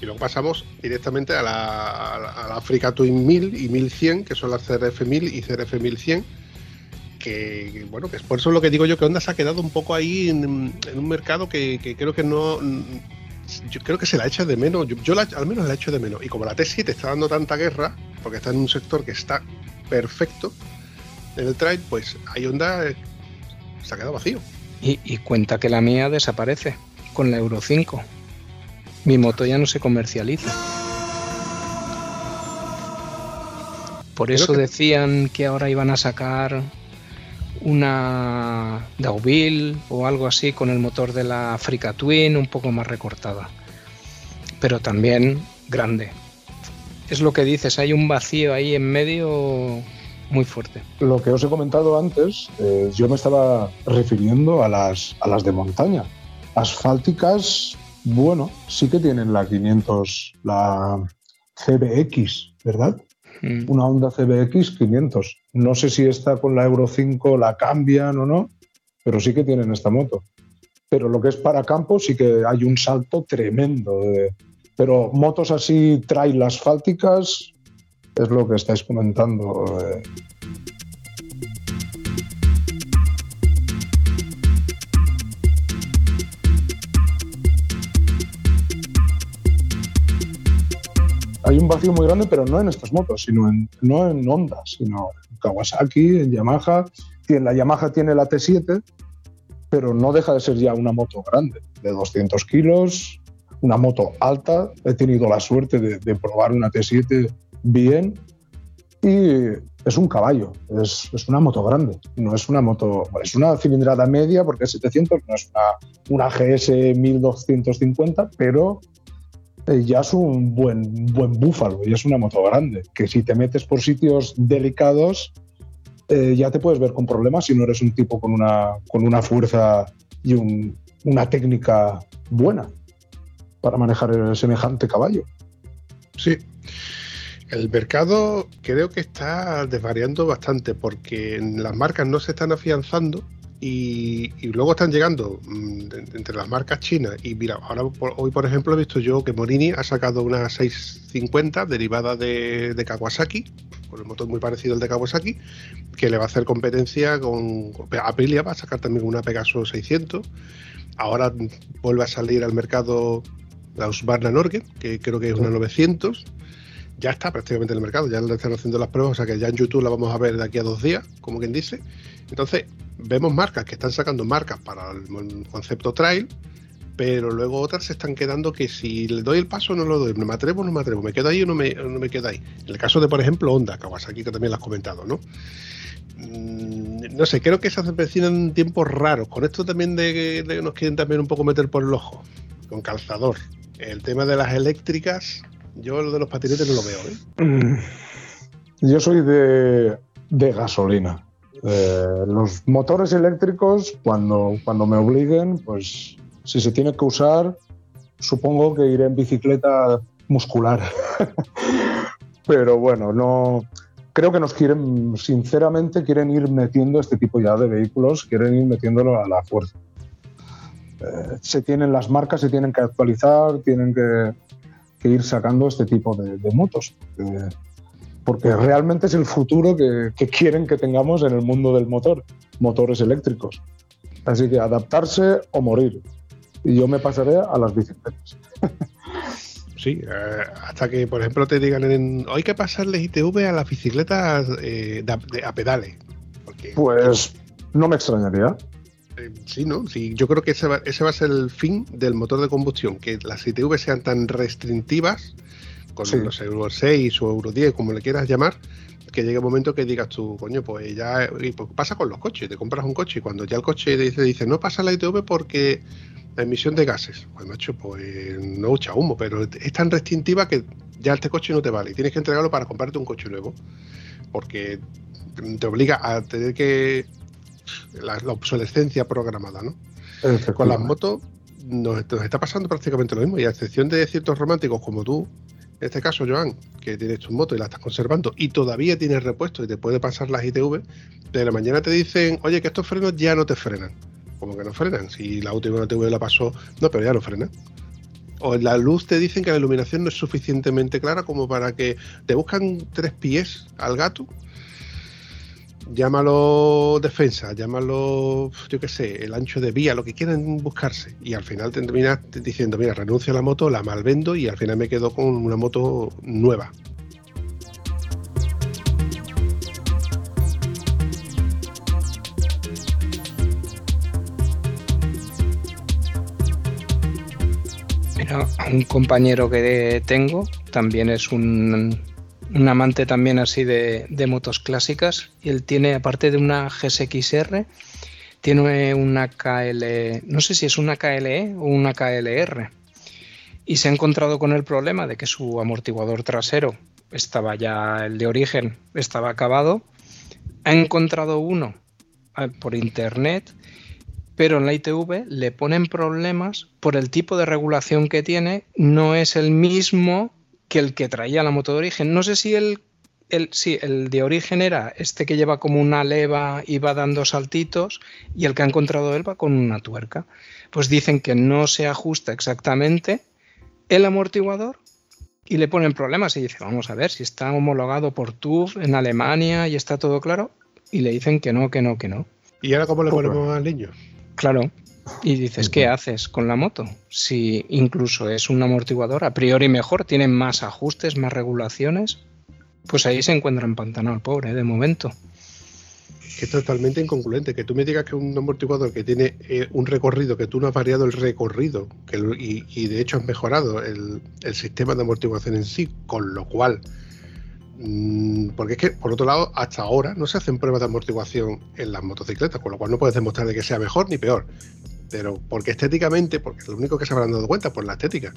Y luego pasamos directamente a la, a la- Africa Twin 1000 y 1100, que son las CRF 1000 y CRF 1100. Que, que, bueno, que es por eso lo que digo yo que Honda se ha quedado un poco ahí en, en un mercado que, que creo que no. Yo creo que se la echa de menos. Yo, yo la- al menos la echo de menos. Y como la T7 está dando tanta guerra, porque está en un sector que está perfecto en el trail, pues ahí Honda eh, se ha quedado vacío. Y, y cuenta que la mía desaparece con la Euro 5. Mi moto ya no se comercializa. Por Creo eso que- decían que ahora iban a sacar una Deauville o algo así con el motor de la Africa Twin un poco más recortada. Pero también grande. Es lo que dices, hay un vacío ahí en medio muy fuerte. Lo que os he comentado antes, eh, yo me estaba refiriendo a las, a las de montaña. Asfálticas, bueno, sí que tienen la 500, la CBX, ¿verdad? Mm. Una Honda CBX 500. No sé si está con la Euro 5 la cambian o no, pero sí que tienen esta moto. Pero lo que es para campo sí que hay un salto tremendo. pero motos así, trail asfálticas, es lo que estáis comentando. eh, hay un vacío muy grande, pero no en estas motos, sino en, no en Honda, sino en Kawasaki, en Yamaha. La Yamaha tiene la T7, pero no deja de ser ya una moto grande, de 200 kilos, una moto alta. He tenido la suerte de, de probar una T7 bien y es un caballo, es, es una moto grande, no es una moto, es una cilindrada media porque es 700, no es una, una GS 1250, pero ya es un buen, buen búfalo y es una moto grande, que si te metes por sitios delicados eh, ya te puedes ver con problemas si no eres un tipo con una, con una fuerza y un- una técnica buena para manejar el semejante caballo. Sí. El mercado creo que está desvariando bastante porque las marcas no se están afianzando y, luego están llegando mm, entre las marcas chinas. Y mira, ahora por- hoy por ejemplo he visto yo que Morini ha sacado una 650 derivada de, de Kawasaki con el motor muy parecido al de Kawasaki, que le va a hacer competencia con, con Aprilia, va a sacar también una Pegaso 600. Ahora vuelve a salir al mercado la Husqvarna Norge, que creo que es una 900. Ya está prácticamente en el mercado, ya le están haciendo las pruebas, o sea que ya en YouTube la vamos a ver de aquí a dos días, como quien dice. Entonces, vemos marcas que están sacando marcas para el concepto trail, pero luego otras se están quedando que si le doy el paso no lo doy, no me atrevo no me atrevo, me quedo ahí o no me, no me quedo ahí. En el caso de, por ejemplo, Honda, Kawasaki, que también lo has comentado, ¿no? Mm, No sé, creo que se avecinan tiempos raros. Con esto también de que nos quieren también un poco meter por el ojo, con calzador. El tema de las eléctricas, yo lo de los patinetes no lo veo, ¿eh? Mm, Yo soy de, de gasolina. Eh, los motores eléctricos, cuando, cuando me obliguen, pues si se tiene que usar, supongo que iré en bicicleta muscular. Pero bueno, no. Creo que nos quieren, sinceramente, quieren ir metiendo este tipo ya de vehículos, quieren ir metiéndolo a la fuerza. Eh, se tienen las marcas, se tienen que actualizar, tienen que, ir sacando este tipo de, de motos. eh, porque realmente es el futuro que, que quieren que tengamos en el mundo del motor, motores eléctricos. Así que adaptarse o morir. Y yo me pasaré a las bicicletas. Sí, eh, hasta que, por ejemplo, te digan, en, hay que pasarle ITV a las bicicletas eh, de- de- a pedales. Porque, Pues no me extrañaría. eh, sí, ¿no? Sí, yo creo que ese va, ese va a ser el fin del motor de combustión, que las ITV sean tan restrictivas, con Sí. los Euro 6 o Euro 10, como le quieras llamar, que llegue un momento que digas tú, coño, pues ya y pues pasa con los coches, te compras un coche y cuando ya el coche dice, dice no pasa la ITV porque la emisión de gases, pues macho, pues no echa humo, pero es tan restrictiva que ya este coche no te vale y tienes que entregarlo para comprarte un coche nuevo, porque te obliga a tener que la, la obsolescencia programada, ¿no? Con las motos nos, nos está pasando prácticamente lo mismo, y a excepción de ciertos románticos como tú, en este caso, Joan, que tienes tu moto y la estás conservando y todavía tienes repuesto y te puede pasar las ITV, de la mañana te dicen, oye, que estos frenos ya no te frenan. Como que no frenan, si la última ITV la pasó, no, pero ya no frenan. O en la luz te dicen que la iluminación no es suficientemente clara como para que te buscan tres pies al gato llámalo defensa, llámalo, yo qué sé, el ancho de vía, lo que quieran buscarse. Y al final te terminas diciendo, mira, renuncio a la moto, la malvendo y al final me quedo con una moto nueva. Mira, un compañero que tengo también es un, un amante también así de, motos clásicas y él tiene, aparte de una GSX-R, tiene una KL, no sé si es una KLE o una KLR. Y se ha encontrado con el problema de que su amortiguador trasero estaba ya, el de origen, estaba acabado. Ha encontrado uno ah, por internet pero en la ITV le ponen problemas por el tipo de regulación que tiene, no es el mismo que el que traía la moto de origen. No sé si el, el, sí, el de origen era este que lleva como una leva y va dando saltitos, y el que ha encontrado él va con una tuerca. Pues dicen que no se ajusta exactamente el amortiguador y le ponen problemas y dice, vamos a ver si está homologado por TÜV en Alemania y está todo claro, y le dicen que no, que no, que no. ¿Y ahora cómo le ponemos al niño? Claro. Y dices, ¿qué haces con la moto? Si incluso es un amortiguador a priori mejor, tiene más ajustes, más regulaciones, pues ahí se encuentra empantanado el pobre, de momento. Que es totalmente incongruente. Que tú me digas que un amortiguador que tiene eh, un recorrido, que tú no has variado el recorrido, que lo- y, y de hecho has mejorado el, el sistema de amortiguación en sí, con lo cual. mm, porque es que, por otro lado, hasta ahora no se hacen pruebas de amortiguación en las motocicletas, con lo cual no puedes demostrar de que sea mejor ni peor. Pero porque estéticamente, porque lo único que se habrán dado cuenta por la estética,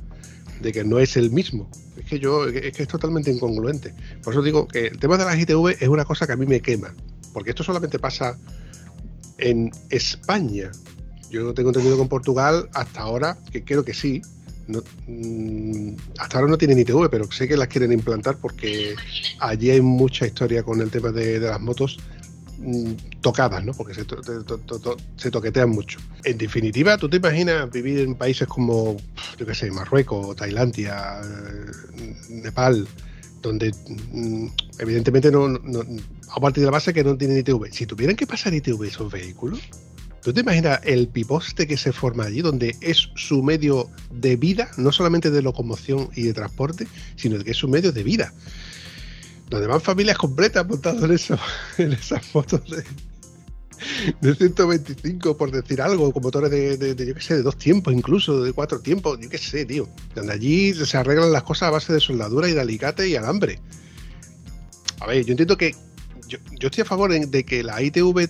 de que no es el mismo. Es que yo, es que es totalmente incongruente. Por eso digo que el tema de las ITV es una cosa que a mí me quema. Porque esto solamente pasa en España. Yo tengo entendido con Portugal hasta ahora, que creo que sí. Mm, hasta ahora no tienen ITV, pero sé que las quieren implantar porque allí hay mucha historia con el tema de, las motos tocadas, ¿no? Porque se, to- to- se toquetean mucho. En definitiva, ¿tú te imaginas vivir en países como, yo qué sé, Marruecos, Tailandia, eh, Nepal, donde mm, evidentemente no- a partir de la base que no tienen ITV. Si tuvieran que pasar ITV esos vehículos, ¿tú te imaginas el piposte que se forma allí, donde es su medio de vida, no solamente de locomoción y de transporte, sino que es su medio de vida? Donde van familias completas montadas en, en esas motos de, de 125, por decir algo, con motores de, yo qué sé, de dos tiempos incluso, de cuatro tiempos, yo qué sé, tío. Donde allí se arreglan las cosas a base de soldadura y de alicate y alambre. A ver, yo entiendo que yo, yo estoy a favor de que la ITV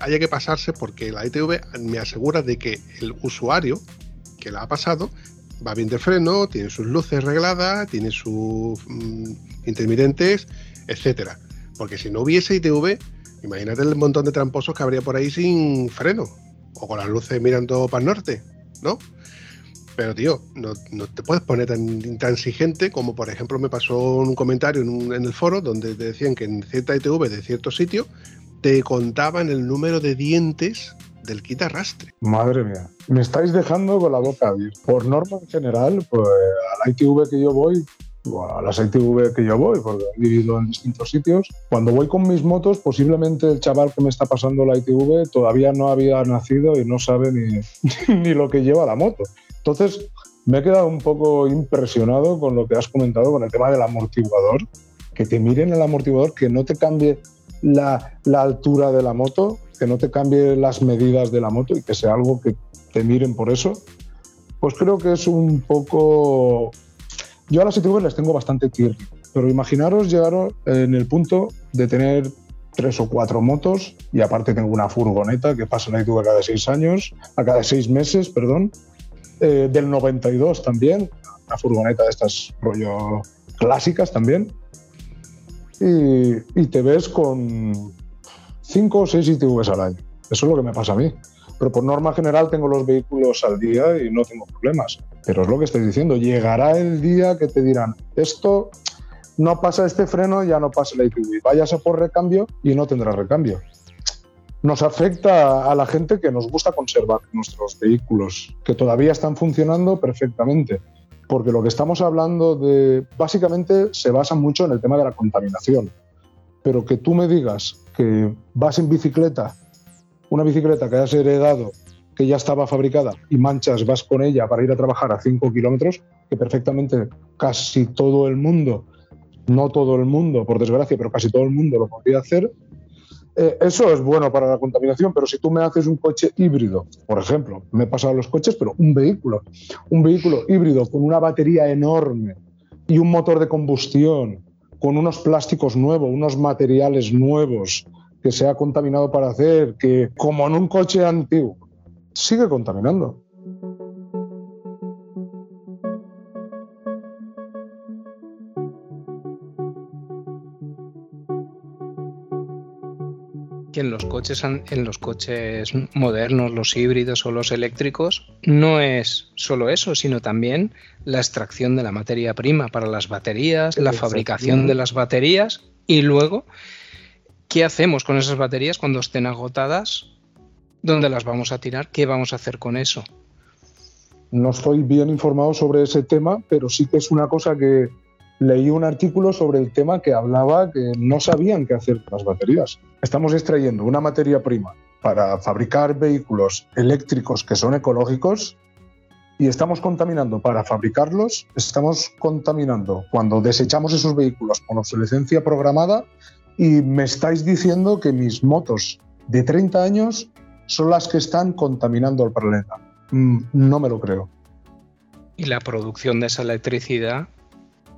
haya que pasarse porque la ITV me asegura de que el usuario que la ha pasado va bien de freno, tiene sus luces regladas, tiene sus mm, intermitentes, etcétera. Porque si no hubiese ITV, imagínate el montón de tramposos que habría por ahí sin freno o con las luces mirando para el norte, ¿no? Pero, tío, no, te puedes poner tan intransigente como, por ejemplo, me pasó un comentario en, en el foro donde te decían que en cierta ITV de cierto sitio te contaban el número de dientes del kit arrastre. Madre mía, me estáis dejando con la boca abierta. Por norma en general, pues a la ITV que yo voy, a las ITV que yo voy, porque he vivido en distintos sitios, cuando voy con mis motos, posiblemente el chaval que me está pasando la ITV todavía no había nacido y no sabe ni, ni lo que lleva la moto. Entonces, me he quedado un poco impresionado con lo que has comentado con el tema del amortiguador, que te miren el amortiguador, que no te cambie la, la altura de la moto, que no te cambie las medidas de la moto y que sea algo que te miren por eso, pues creo que es un poco... Yo a las ITV les tengo bastante tierno, pero imaginaros llegar en el punto de tener tres o cuatro motos y aparte tengo una furgoneta que pasa la ITV cada seis años, a cada seis meses, perdón, eh, del 92 también, una furgoneta de estas rollo clásicas también, y, y te ves con cinco o seis ITVs al año. Eso es lo que me pasa a mí. Pero por norma general tengo los vehículos al día y no tengo problemas. Pero es lo que estoy diciendo, llegará el día que te dirán, esto no pasa este freno, ya no pasa la ITV. Váyase por recambio y no tendrá recambio. Nos afecta a la gente que nos gusta conservar nuestros vehículos, que todavía están funcionando perfectamente. Porque lo que estamos hablando de, básicamente se basa mucho en el tema de la contaminación. Pero que tú me digas que vas en bicicleta, una bicicleta que has heredado, que ya estaba fabricada, y manchas, vas con ella para ir a trabajar a 5 kilómetros, que perfectamente casi todo el mundo, no todo el mundo, por desgracia, pero casi todo el mundo lo podría hacer, eh, eso es bueno para la contaminación, pero si tú me haces un coche híbrido, por ejemplo, me he pasado los coches, pero un vehículo, un vehículo híbrido con una batería enorme y un motor de combustión, con unos plásticos nuevos, unos materiales nuevos, que se ha contaminado para hacer, que como en un coche antiguo, sigue contaminando. Que en los coches en los coches modernos, los híbridos o los eléctricos, no es solo eso, sino también la extracción de la materia prima para las baterías, la fabricación de las baterías y luego qué hacemos con esas baterías cuando estén agotadas, dónde las vamos a tirar, qué vamos a hacer con eso. No estoy bien informado sobre ese tema, pero sí que es una cosa que leí un artículo sobre el tema que hablaba que no sabían qué hacer con las baterías. Estamos extrayendo una materia prima para fabricar vehículos eléctricos que son ecológicos y estamos contaminando para fabricarlos, estamos contaminando cuando desechamos esos vehículos con obsolescencia programada y me estáis diciendo que mis motos de 30 años son las que están contaminando el planeta. Mm, No me lo creo. Y la producción de esa electricidad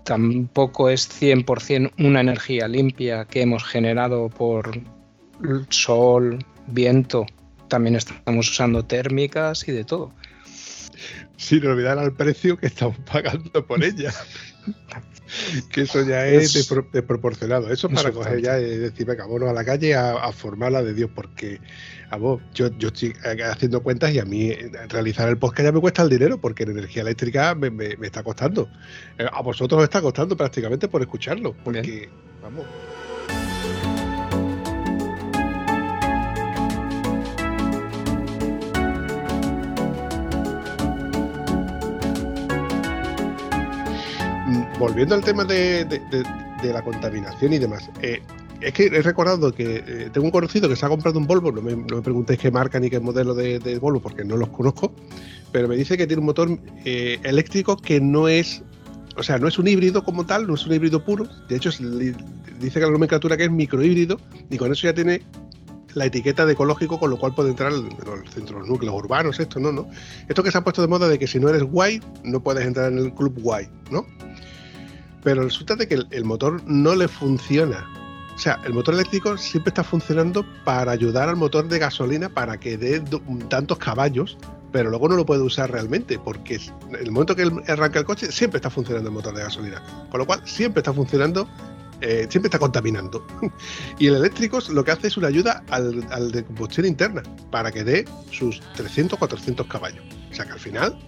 tampoco es 100% una energía limpia que hemos generado por sol, viento. También estamos usando térmicas y de todo. Sin olvidar al precio que estamos pagando por ella. que eso ya es, Es- despro- desproporcionado. Eso es para es coger ya y decir, venga, vámonos a la calle a, a formarla de Dios, porque a vos, yo, yo estoy haciendo cuentas y a mí eh, realizar el podcast ya me cuesta el dinero, porque la energía eléctrica me, me- me está costando. Eh, A vosotros os está costando prácticamente por escucharlo, porque, vamos. Volviendo al tema de, la contaminación y demás, eh, es que he recordado que eh, tengo un conocido que se ha comprado un Volvo, no me, me preguntéis qué marca ni qué modelo de, de Volvo porque no los conozco, pero me dice que tiene un motor eh, eléctrico que no es, o sea, no es un híbrido como tal, no es un híbrido puro, de hecho dice que la nomenclatura que es microhíbrido y con eso ya tiene la etiqueta de ecológico, con lo cual puede entrar en los núcleos urbanos, esto, ¿no? ¿no? Esto que se ha puesto de moda de que si no eres guay, no puedes entrar en el club guay, ¿no? Pero resulta de que el, motor no le funciona. O sea, el motor eléctrico siempre está funcionando para ayudar al motor de gasolina para que dé tantos caballos, pero luego no lo puede usar realmente, porque el momento que arranca el coche siempre está funcionando el motor de gasolina. Con lo cual siempre está funcionando, eh, siempre está contaminando. y el eléctrico lo que hace es una ayuda al, al de combustión interna, para que dé sus 300 400 caballos. O sea que al final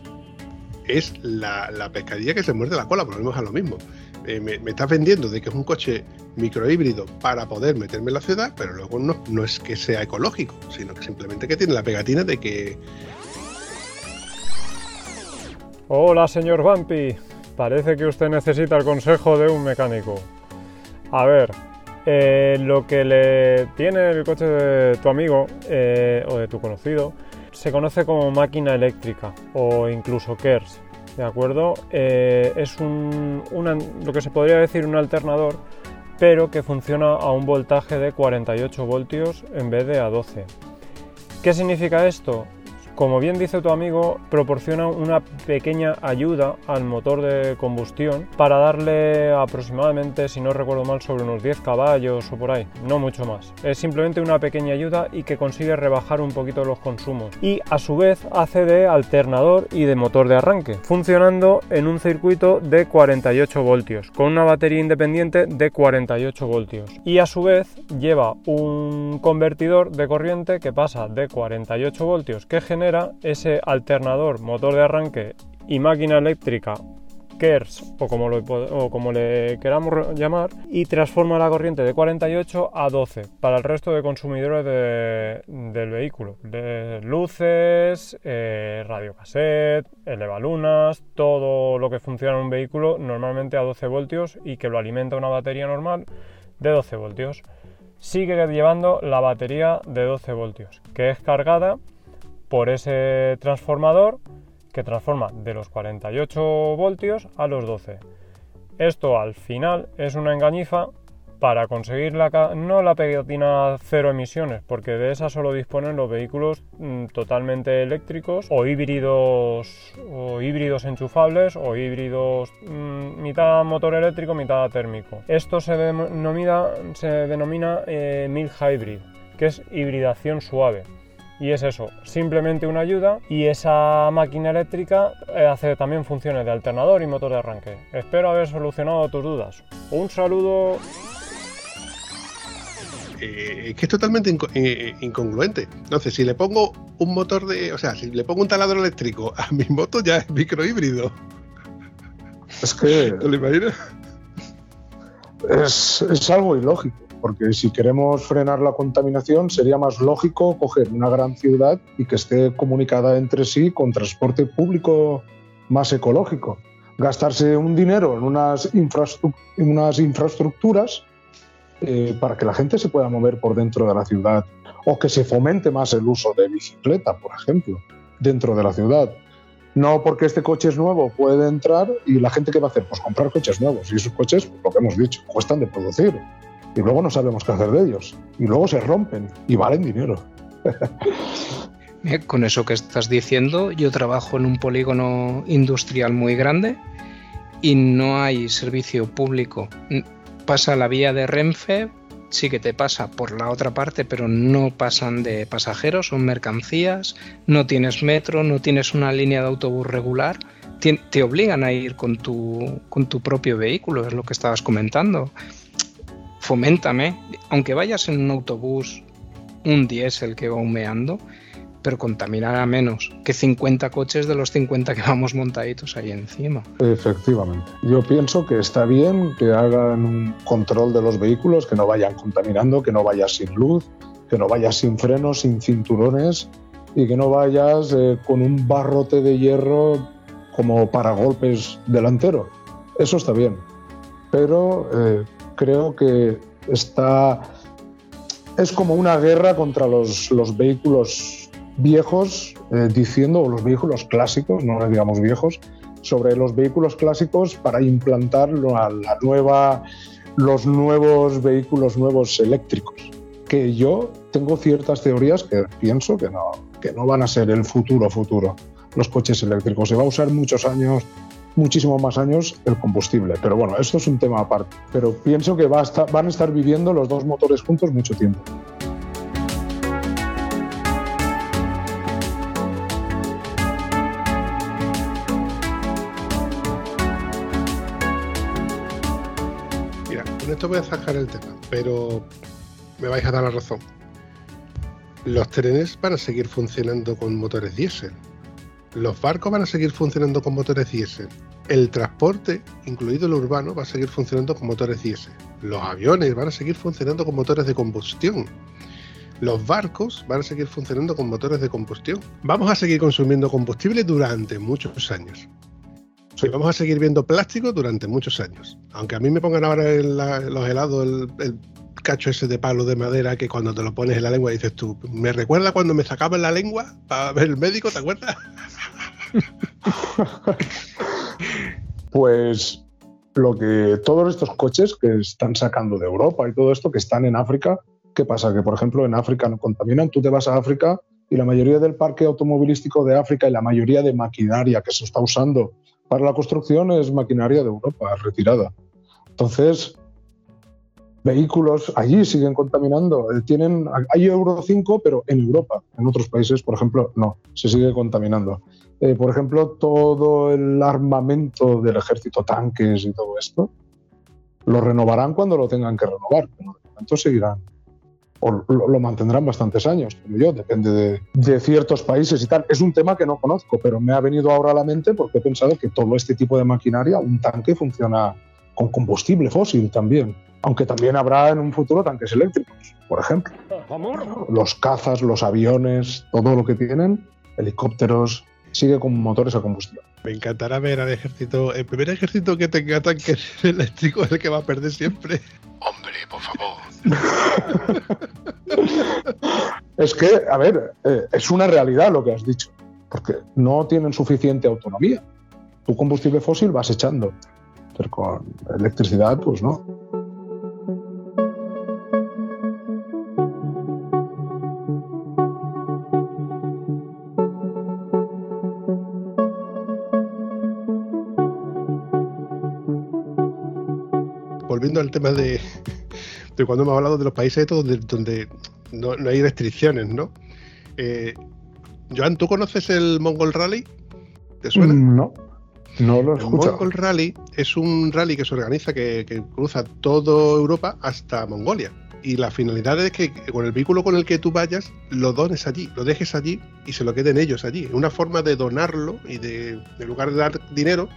es la, la pescadilla que se muerde la cola, volvemos a lo mismo. Eh, me, me estás vendiendo de que es un coche microhíbrido para poder meterme en la ciudad, pero luego no, no es que sea ecológico, sino que simplemente que tiene la pegatina de que Hola, señor Vampi. Parece que usted necesita el consejo de un mecánico. A ver, eh, lo que le tiene el coche de tu amigo eh, o de tu conocido se conoce como máquina eléctrica o incluso KERS. ¿De acuerdo? Eh, es un, lo que se podría decir un alternador, pero que funciona a un voltaje de 48 voltios en vez de a 12. ¿Qué significa esto? Como bien dice tu amigo, proporciona una pequeña ayuda al motor de combustión para darle aproximadamente, si no recuerdo mal, sobre unos 10 caballos o por ahí, no mucho más. Es simplemente una pequeña ayuda y que consigue rebajar un poquito los consumos. Y a su vez hace de alternador y de motor de arranque, funcionando en un circuito de 48 voltios, con una batería independiente de 48 voltios. Y a su vez lleva un convertidor de corriente que pasa de 48 voltios que genera ese alternador, motor de arranque y máquina eléctrica KERS o como, lo, o como le queramos llamar y transforma la corriente de 48 a 12 para el resto de consumidores de- del vehículo. De luces, eh, radiocassette, elevalunas, todo lo que funciona en un vehículo normalmente a 12 voltios y que lo alimenta una batería normal de 12 voltios. Sigue llevando la batería de 12 voltios que es cargada por ese transformador que transforma de los 48 voltios a los 12. Esto al final es una engañifa para conseguir la, no la pegatina cero emisiones, porque de esa solo disponen los vehículos mm, totalmente eléctricos o híbridos o híbridos enchufables o híbridos mm, mitad motor eléctrico, mitad térmico. Esto se denomina, se denomina eh, hybrid, que es hibridación suave. Y es eso, simplemente una ayuda y esa máquina eléctrica eh, hace también funciones de alternador y motor de arranque. Espero haber solucionado tus dudas. Un saludo. eh, es que es totalmente eh, incongruente. Entonces, si le pongo un motor de. O sea, si le pongo un taladro eléctrico a mi moto, ya es microhíbrido. Es que ¿Te lo imaginas? es, es algo ilógico, porque si queremos frenar la contaminación sería más lógico coger una gran ciudad y que esté comunicada entre sí con transporte público más ecológico. Gastarse un dinero en unas, infrastru- en unas infraestructuras eh, para que la gente se pueda mover por dentro de la ciudad o que se fomente más el uso de bicicleta, por ejemplo, dentro de la ciudad. No porque este coche es nuevo puede entrar y la gente que va a hacer, pues comprar coches nuevos y esos coches, pues, lo que hemos dicho, cuestan de producir y luego no sabemos qué hacer de ellos y luego se rompen y valen dinero. Eh, Con eso que estás diciendo, yo trabajo en un polígono industrial muy grande y no hay servicio público. Pasa la vía de Renfe, sí que te pasa por la otra parte, pero no pasan de pasajeros, son mercancías, no tienes metro, no tienes una línea de autobús regular, te obligan a ir con tu, con tu propio vehículo, es lo que estabas comentando. Foméntame, aunque vayas en un autobús, un diésel que va humeando, pero contaminará menos que 50 coches de los 50 que vamos montaditos ahí encima. Efectivamente. Yo pienso que está bien que hagan un control de los vehículos, que no vayan contaminando, que no vayas sin luz, que no vayas sin frenos, sin cinturones y que no vayas eh, con un barrote de hierro como para golpes delantero. Eso está bien. Pero eh, creo que está. Es como una guerra contra los, los vehículos viejos, eh, diciendo, o los vehículos clásicos, no digamos viejos, sobre los vehículos clásicos para implantar la, la nueva, los nuevos vehículos nuevos eléctricos. Que yo tengo ciertas teorías que pienso que no, que no van a ser el futuro futuro, los coches eléctricos. Se va a usar muchos años, muchísimo más años el combustible. Pero bueno, esto es un tema aparte. Pero pienso que va a estar- van a estar viviendo los dos motores juntos mucho tiempo. Mira, con esto voy a zanjar el tema, pero me vais a dar la razón. Los trenes van a seguir funcionando con motores diésel. Los barcos van a seguir funcionando con motores diésel. El transporte, incluido el urbano, va a seguir funcionando con motores diésel. Los aviones van a seguir funcionando con motores de combustión. Los barcos van a seguir funcionando con motores de combustión. Vamos a seguir consumiendo combustible durante muchos años. Vamos a seguir viendo plástico durante muchos años. Aunque a mí me pongan ahora en los helados el, el cacho ese de palo de madera que cuando te lo pones en la lengua dices tú, me recuerda cuando me sacaban la lengua para ver el médico, ¿te acuerdas? Pues lo que todos estos coches que están sacando de Europa y todo esto que están en África, ¿qué pasa? Que por ejemplo en África no contaminan, tú te vas a África y la mayoría del parque automovilístico de África y la mayoría de maquinaria que se está usando para la construcción es maquinaria de Europa retirada. Entonces, vehículos allí siguen contaminando. Eh, Tienen, hay Euro 5, pero en Europa. En otros países, por ejemplo, no, se sigue contaminando. Eh, por ejemplo, todo el armamento del ejército, tanques y todo esto, lo renovarán cuando lo tengan que renovar, pero de momento seguirán. O lo, lo mantendrán bastantes años, como yo, depende de, de ciertos países y tal. Es un tema que no conozco, pero me ha venido ahora a la mente porque he pensado que todo este tipo de maquinaria, un tanque funciona con combustible fósil también. Aunque también habrá en un futuro tanques eléctricos, por ejemplo. Los cazas, los aviones, todo lo que tienen, helicópteros, sigue con motores a combustión. Me encantará ver al ejército, el primer ejército que tenga tanques eléctricos es el que va a perder siempre. Hombre, por favor. Es que, a ver, eh, es una realidad lo que has dicho, porque no tienen suficiente autonomía. Tu combustible fósil vas echando, pero con electricidad, pues no. Volviendo al tema de, de cuando hemos hablado de los países estos donde, donde no, no hay restricciones, ¿no? Eh, Joan, ¿tú conoces el Mongol Rally? ¿Te suena? Mm, No, no lo he El escuchado. Mongol Rally es un rally que se organiza que, que cruza toda Europa hasta Mongolia. Y la finalidad es que con el vehículo con el que tú vayas, lo dones allí, lo dejes allí y se lo queden ellos allí. Es una forma de donarlo y de, en lugar de dar dinero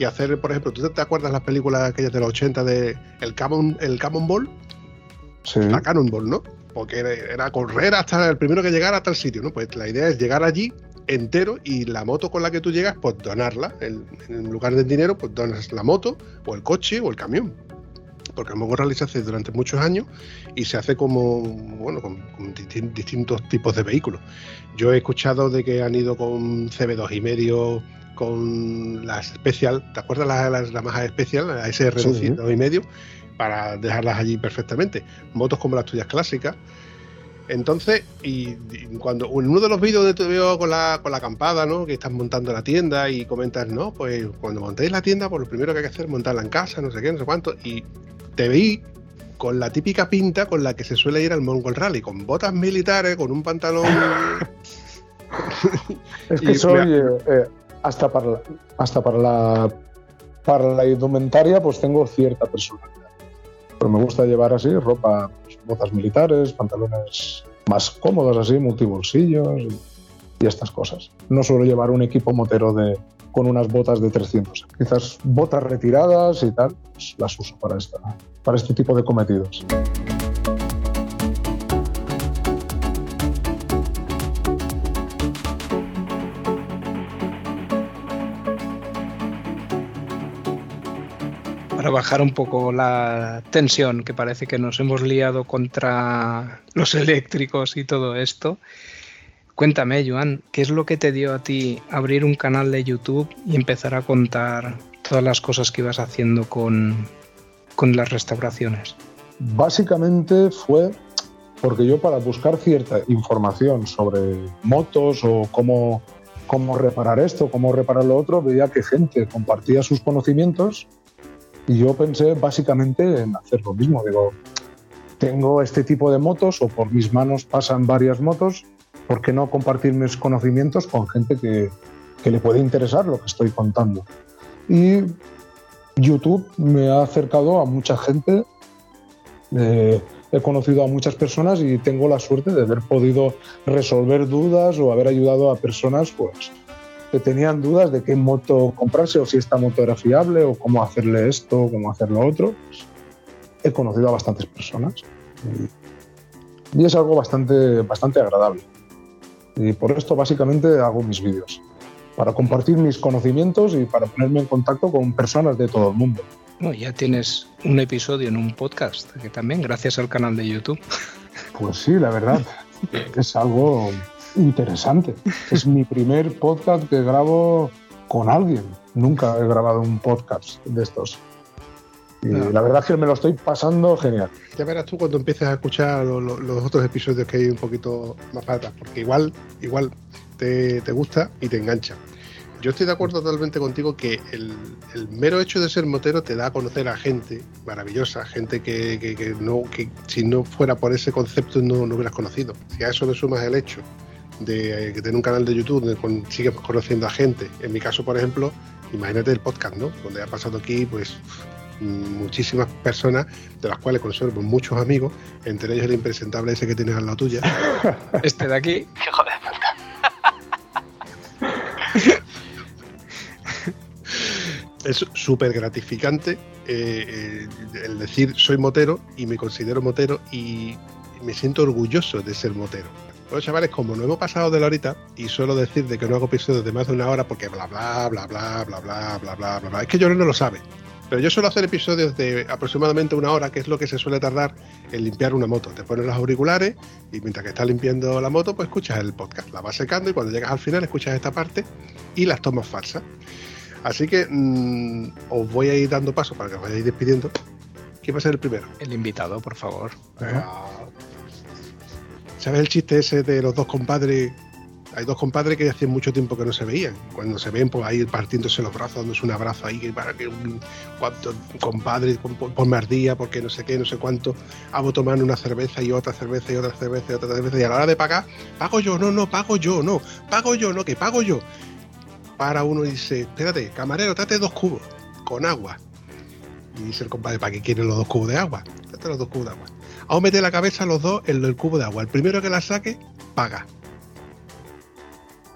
y hacer, por ejemplo, ¿tú te acuerdas las películas aquellas de los 80 de el Camon, el Cannonball? Sí. La Cannonball, ¿no? Porque era, era correr hasta el primero que llegara hasta el sitio, ¿no? Pues la idea es llegar allí entero y la moto con la que tú llegas, pues donarla. En, en lugar del dinero, pues donas la moto o el coche o el camión. Porque el Mongo Rally se hace durante muchos años y se hace como, bueno, con, con distin- distintos tipos de vehículos. Yo he escuchado de que han ido con CB2 y medio, con la Special, ¿te acuerdas la, la, la Maja Special, la SR Sí. 200 y medio? Para dejarlas allí perfectamente. Motos como las tuyas clásicas. Entonces, y, y cuando en uno de los vídeos donde te veo con la, con la acampada, ¿no? Que estás montando la tienda y comentas, no, pues cuando montéis la tienda, pues lo primero que hay que hacer es montarla en casa, no sé qué, no sé cuánto. Y te veí con la típica pinta con la que se suele ir al Mongol Rally, con botas militares, con un pantalón. Es que soy eh, eh, hasta para la, hasta para la para la indumentaria pues tengo cierta personalidad. Pero me gusta llevar así ropa, pues, botas militares, pantalones más cómodos así, multibolsillos y, y estas cosas. No suelo llevar un equipo motero de con unas botas de 300. Quizás botas retiradas y tal, pues, las uso para esta para este tipo de cometidos. para bajar un poco la tensión, que parece que nos hemos liado contra los eléctricos y todo esto. Cuéntame, Joan, ¿qué es lo que te dio a ti abrir un canal de YouTube y empezar a contar todas las cosas que ibas haciendo con, con las restauraciones? Básicamente fue porque yo para buscar cierta información sobre motos o cómo, cómo reparar esto, cómo reparar lo otro, veía que gente compartía sus conocimientos y yo pensé básicamente en hacer lo mismo. Digo, tengo este tipo de motos o por mis manos pasan varias motos, ¿por qué no compartir mis conocimientos con gente que, que le puede interesar lo que estoy contando? Y YouTube me ha acercado a mucha gente. eh, he conocido a muchas personas y tengo la suerte de haber podido resolver dudas o haber ayudado a personas pues, que tenían dudas de qué moto comprarse o si esta moto era fiable o cómo hacerle esto o cómo hacer lo otro. Pues, he conocido a bastantes personas y, y es algo bastante, bastante agradable. Y por esto básicamente hago mis vídeos, para compartir mis conocimientos y para ponerme en contacto con personas de todo el mundo. No, ya tienes un episodio en un podcast, que también gracias al canal de YouTube. Pues sí, la verdad, es algo interesante. Es mi primer podcast que grabo con alguien. Nunca he grabado un podcast de estos. Y No. la verdad es que me lo estoy pasando genial. Ya verás tú cuando empieces a escuchar lo- lo- los otros episodios que hay un poquito más para atrás, porque igual, igual te, te gusta y te engancha. Yo estoy de acuerdo totalmente contigo que el, el mero hecho de ser motero te da a conocer a gente maravillosa, gente que, que- que no, que si no fuera por ese concepto no, no hubieras conocido. Si a eso le sumas el hecho de eh, que tener un canal de YouTube donde con- sigues conociendo a gente, en mi caso, por ejemplo, imagínate el podcast, ¿no? Donde ha pasado aquí, pues muchísimas personas de las cuales conservo muchos amigos, entre ellos el impresentable ese que tienes al lado tuya. Este de aquí, Hijo de puta. es súper gratificante eh, eh, el decir soy motero y me considero motero y me siento orgulloso de ser motero. Bueno, chavales, como no hemos pasado de la horita y suelo decir de que no hago episodios de más de una hora porque bla bla bla bla bla bla bla bla bla bla. Es que yo no lo sabe. Pero yo suelo hacer episodios de aproximadamente una hora, que es lo que se suele tardar en limpiar una moto. Te pones los auriculares y mientras que estás limpiando la moto, pues escuchas el podcast. La vas secando y cuando llegas al final escuchas esta parte y las tomas falsas. Así que mm, os voy a ir dando paso para que os vayáis despidiendo. ¿Quién va a ser el primero? el invitado, por favor. ¿Sabes el chiste ese de los dos compadres? Hay dos compadres que hace mucho tiempo que no se veían. Cuando se ven, pues ahí partiéndose los brazos, dándose un abrazo ahí, para que un cuánto, compadre, pon- pon- ponme ardía, porque no sé qué, no sé cuánto. Hago tomar una cerveza y otra cerveza y otra cerveza y otra cerveza. Y a la hora de pagar, pago yo, no, no, pago yo, no, pago yo, no, que pago yo. Para uno y dice, espérate, camarero, trate dos cubos con agua. Y dice el compadre, ¿para qué quieren los dos cubos de agua? Trate los dos cubos de agua. Vamos a meter la cabeza los dos en el cubo de agua. El primero que la saque, paga.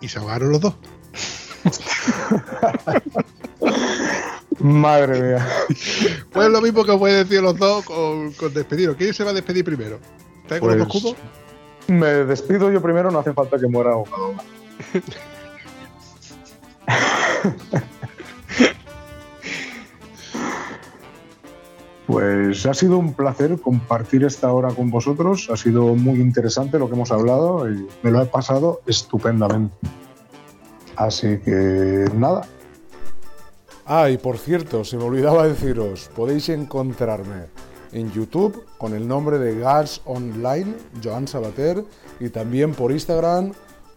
Y se ahogaron los dos. Madre mía. Pues lo mismo que os voy a decir los dos con, con despediros. ¿Quién se va a despedir primero? ¿Estáis con los dos Pues, cubos? Me despido yo primero, no hace falta que muera ahogado. Pues ha sido un placer compartir esta hora con vosotros. Ha sido muy interesante lo que hemos hablado y me lo he pasado estupendamente. Así que nada, Ah, y por cierto, se me olvidaba deciros, podéis encontrarme en YouTube con el nombre de Gas Online, Joan Sabater, y también por Instagram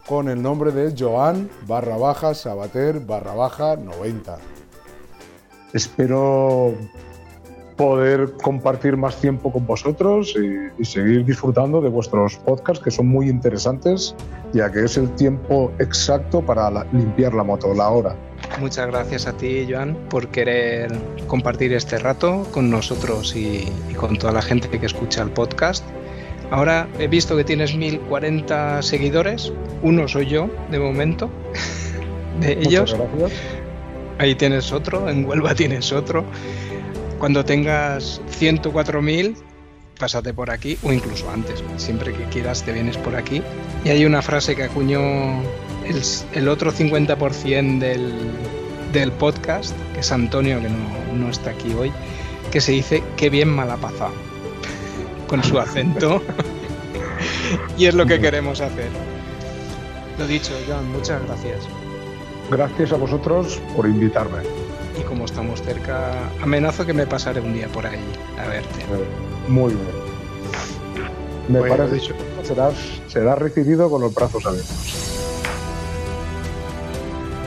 con el nombre de Joan barra baja Sabater barra baja 90. espero poder compartir más tiempo con vosotros y, y seguir disfrutando de vuestros podcasts que son muy interesantes, ya que es el tiempo exacto para la- limpiar la moto, la hora. Muchas gracias a ti, Joan, por querer compartir este rato con nosotros y, y con toda la gente que escucha el podcast. Ahora he visto que tienes 1040 seguidores. Uno soy yo, de momento, de ellos. Muchas gracias. Ahí tienes otro, en Huelva tienes otro. Cuando tengas 104.000, pásate por aquí, o incluso antes, siempre que quieras te vienes por aquí. Y hay una frase que acuñó el, el otro 50% del, del podcast, que es Antonio, que no, no está aquí hoy, que se dice qué bien mala pasado. Con su acento. y es lo que queremos hacer. Lo dicho, Joan, muchas gracias. Gracias a vosotros por invitarme. Y como estamos cerca, amenazo que me pasaré un día por ahí a verte. Muy bien. Me Bueno, parece dicho. serás recibido con los brazos abiertos.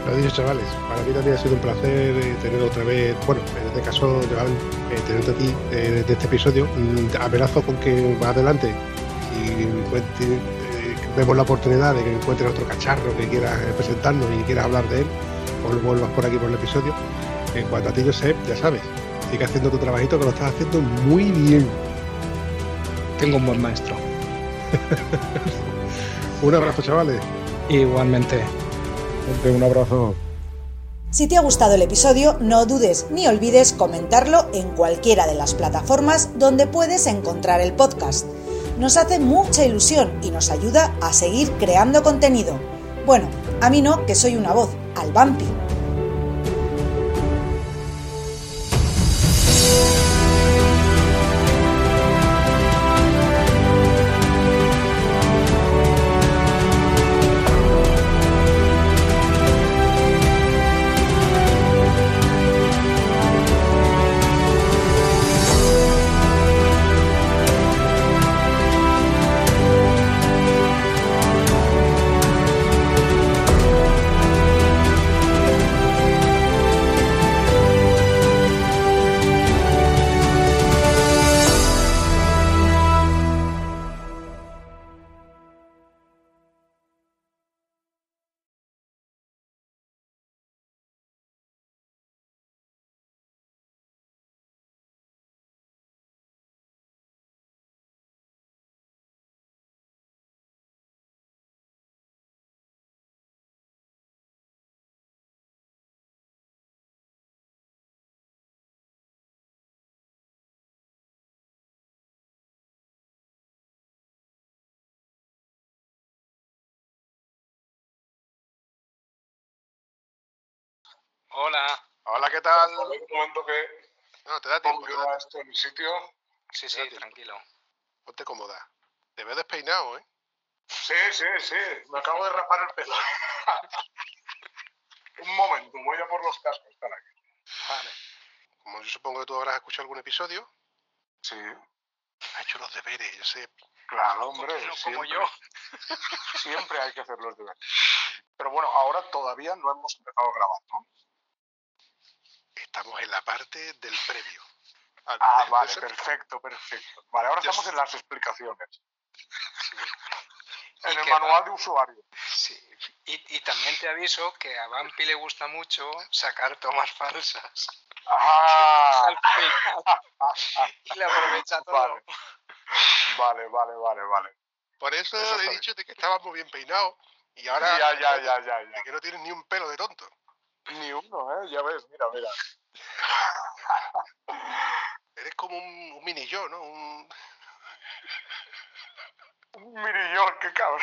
Lo dicho, chavales, para mí también ha sido un placer eh, tener otra vez, bueno, en este caso, Joan, eh, tenerte a ti eh, de este episodio. Mm, Amenazo con que más adelante, encuentre- eh, vemos la oportunidad de que encuentres otro cacharro que quieras presentarnos y quieras hablar de él, o lo vuelvas por aquí por el episodio. En cuanto a ti, Josep, ya sabes, sigue haciendo tu trabajito que lo estás haciendo muy bien. Tengo un buen maestro. Un abrazo, chavales. Igualmente. Un abrazo. Si te ha gustado el episodio, no dudes ni olvides comentarlo en cualquiera de las plataformas donde puedes encontrar el podcast. Nos hace mucha ilusión y nos ayuda a seguir creando contenido. Bueno, a mí no, que soy una voz, al Vampi. Hola. Hola, ¿qué tal? Un momento que No, te da tiempo. te da ponga tiempo. esto en mi sitio. Sí, sí, tranquilo. Ponte cómoda. Te veo despeinado, ¿eh? Sí, sí, sí. Me acabo de rapar el pelo. Un momento, voy a por los cascos para aquí. Vale. Como yo supongo que tú habrás escuchado algún episodio, Sí, ha hecho los deberes, yo sé. claro, hombre. No como siempre. yo. Siempre hay que hacer los deberes. Pero bueno, ahora todavía no hemos empezado a grabar, ¿no? Estamos en la parte del previo. Ah, vale, perfecto, perfecto. Vale, ahora estamos en las explicaciones. En el manual va- de usuario. Sí. Y, y también te aviso que a Vampi le gusta mucho sacar tomas falsas. Ah, Al final. Y le aprovecha todo. Vale. vale, vale, vale, vale. Por eso, Eso he dicho de que estabas muy bien peinado y ahora Ya, ya, ya, ya, de que no tienes ni un pelo de tonto. Ni uno, ¿eh? Ya ves, mira, mira. Eres como un, un mini yo, ¿no? Un, Un mini yo, qué cabrón.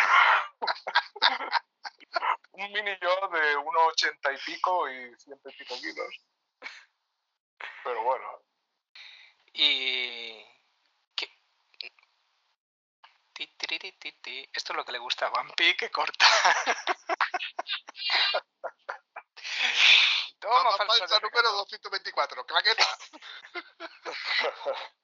Un mini yo de 1,80 y pico y ciento y pico kilos. Pero bueno, Y. ¿Qué? Esto es lo que le gusta a Vampi, que corta. Toma, Toma falsa falsa número pecado. 224, claqueta.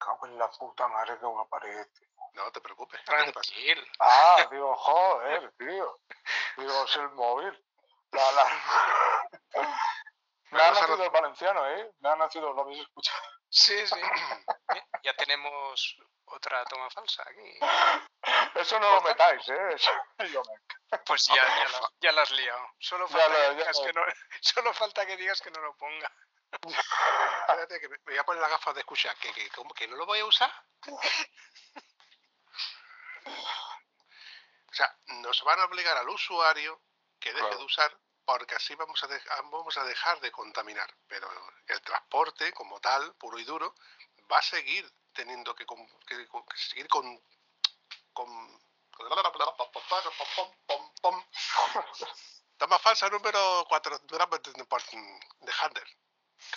cago en la puta madre que me aparece. No te preocupes. Tranquil. Ah, digo, joder, tío. Digo, es el móvil. La, la... Me ha nacido el valenciano, ¿eh? Me ha nacido, lo habéis escuchado. Sí, sí. Ya tenemos otra toma falsa aquí. Eso no lo metáis, ¿eh? Eso yo me... Pues ya, ya, la, ya la has liado. Solo falta, lo- que digas lo- que no, solo falta que digas que no lo ponga. Espérate, que me voy a poner las gafas de escuchar. ¿Que, que, que no lo voy a usar? O sea, nos van a obligar al usuario que deje Claro. de usar porque así vamos a, dejar, vamos a dejar de contaminar. Pero el transporte, como tal, puro y duro, va a seguir teniendo que, con- que- seguir con, con, Toma falsa número 4 de Handel.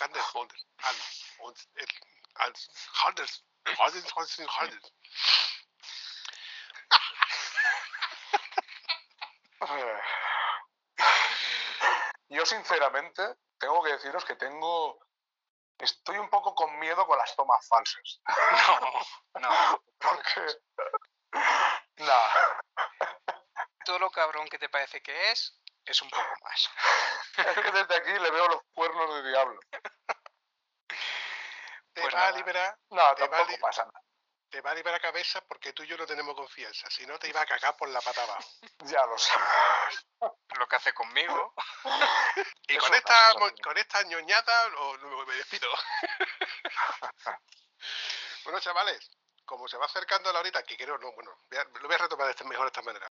Handel, Handel. Handel. Handel, Handel, Handel. Yo sinceramente tengo que deciros que tengo... Estoy un poco con miedo con las tomas falsas. No, no. Porque... Nah. Todo lo cabrón que te parece que es, es un poco más. Es que desde aquí le veo los cuernos de diablo. Te Pues va a nada. liberar, No, Te va tampoco li- pasa nada. Te va a liberar cabeza porque tú y yo no tenemos confianza. Si no, te iba a cagar por la pata abajo. Ya lo sé. Lo que hace conmigo. Y con esta, con esta ñoñada lo- lo- me despido. bueno, chavales, como se va acercando la horita, que creo, no, bueno, voy a- lo voy a retomar de esta, mejor de esta manera.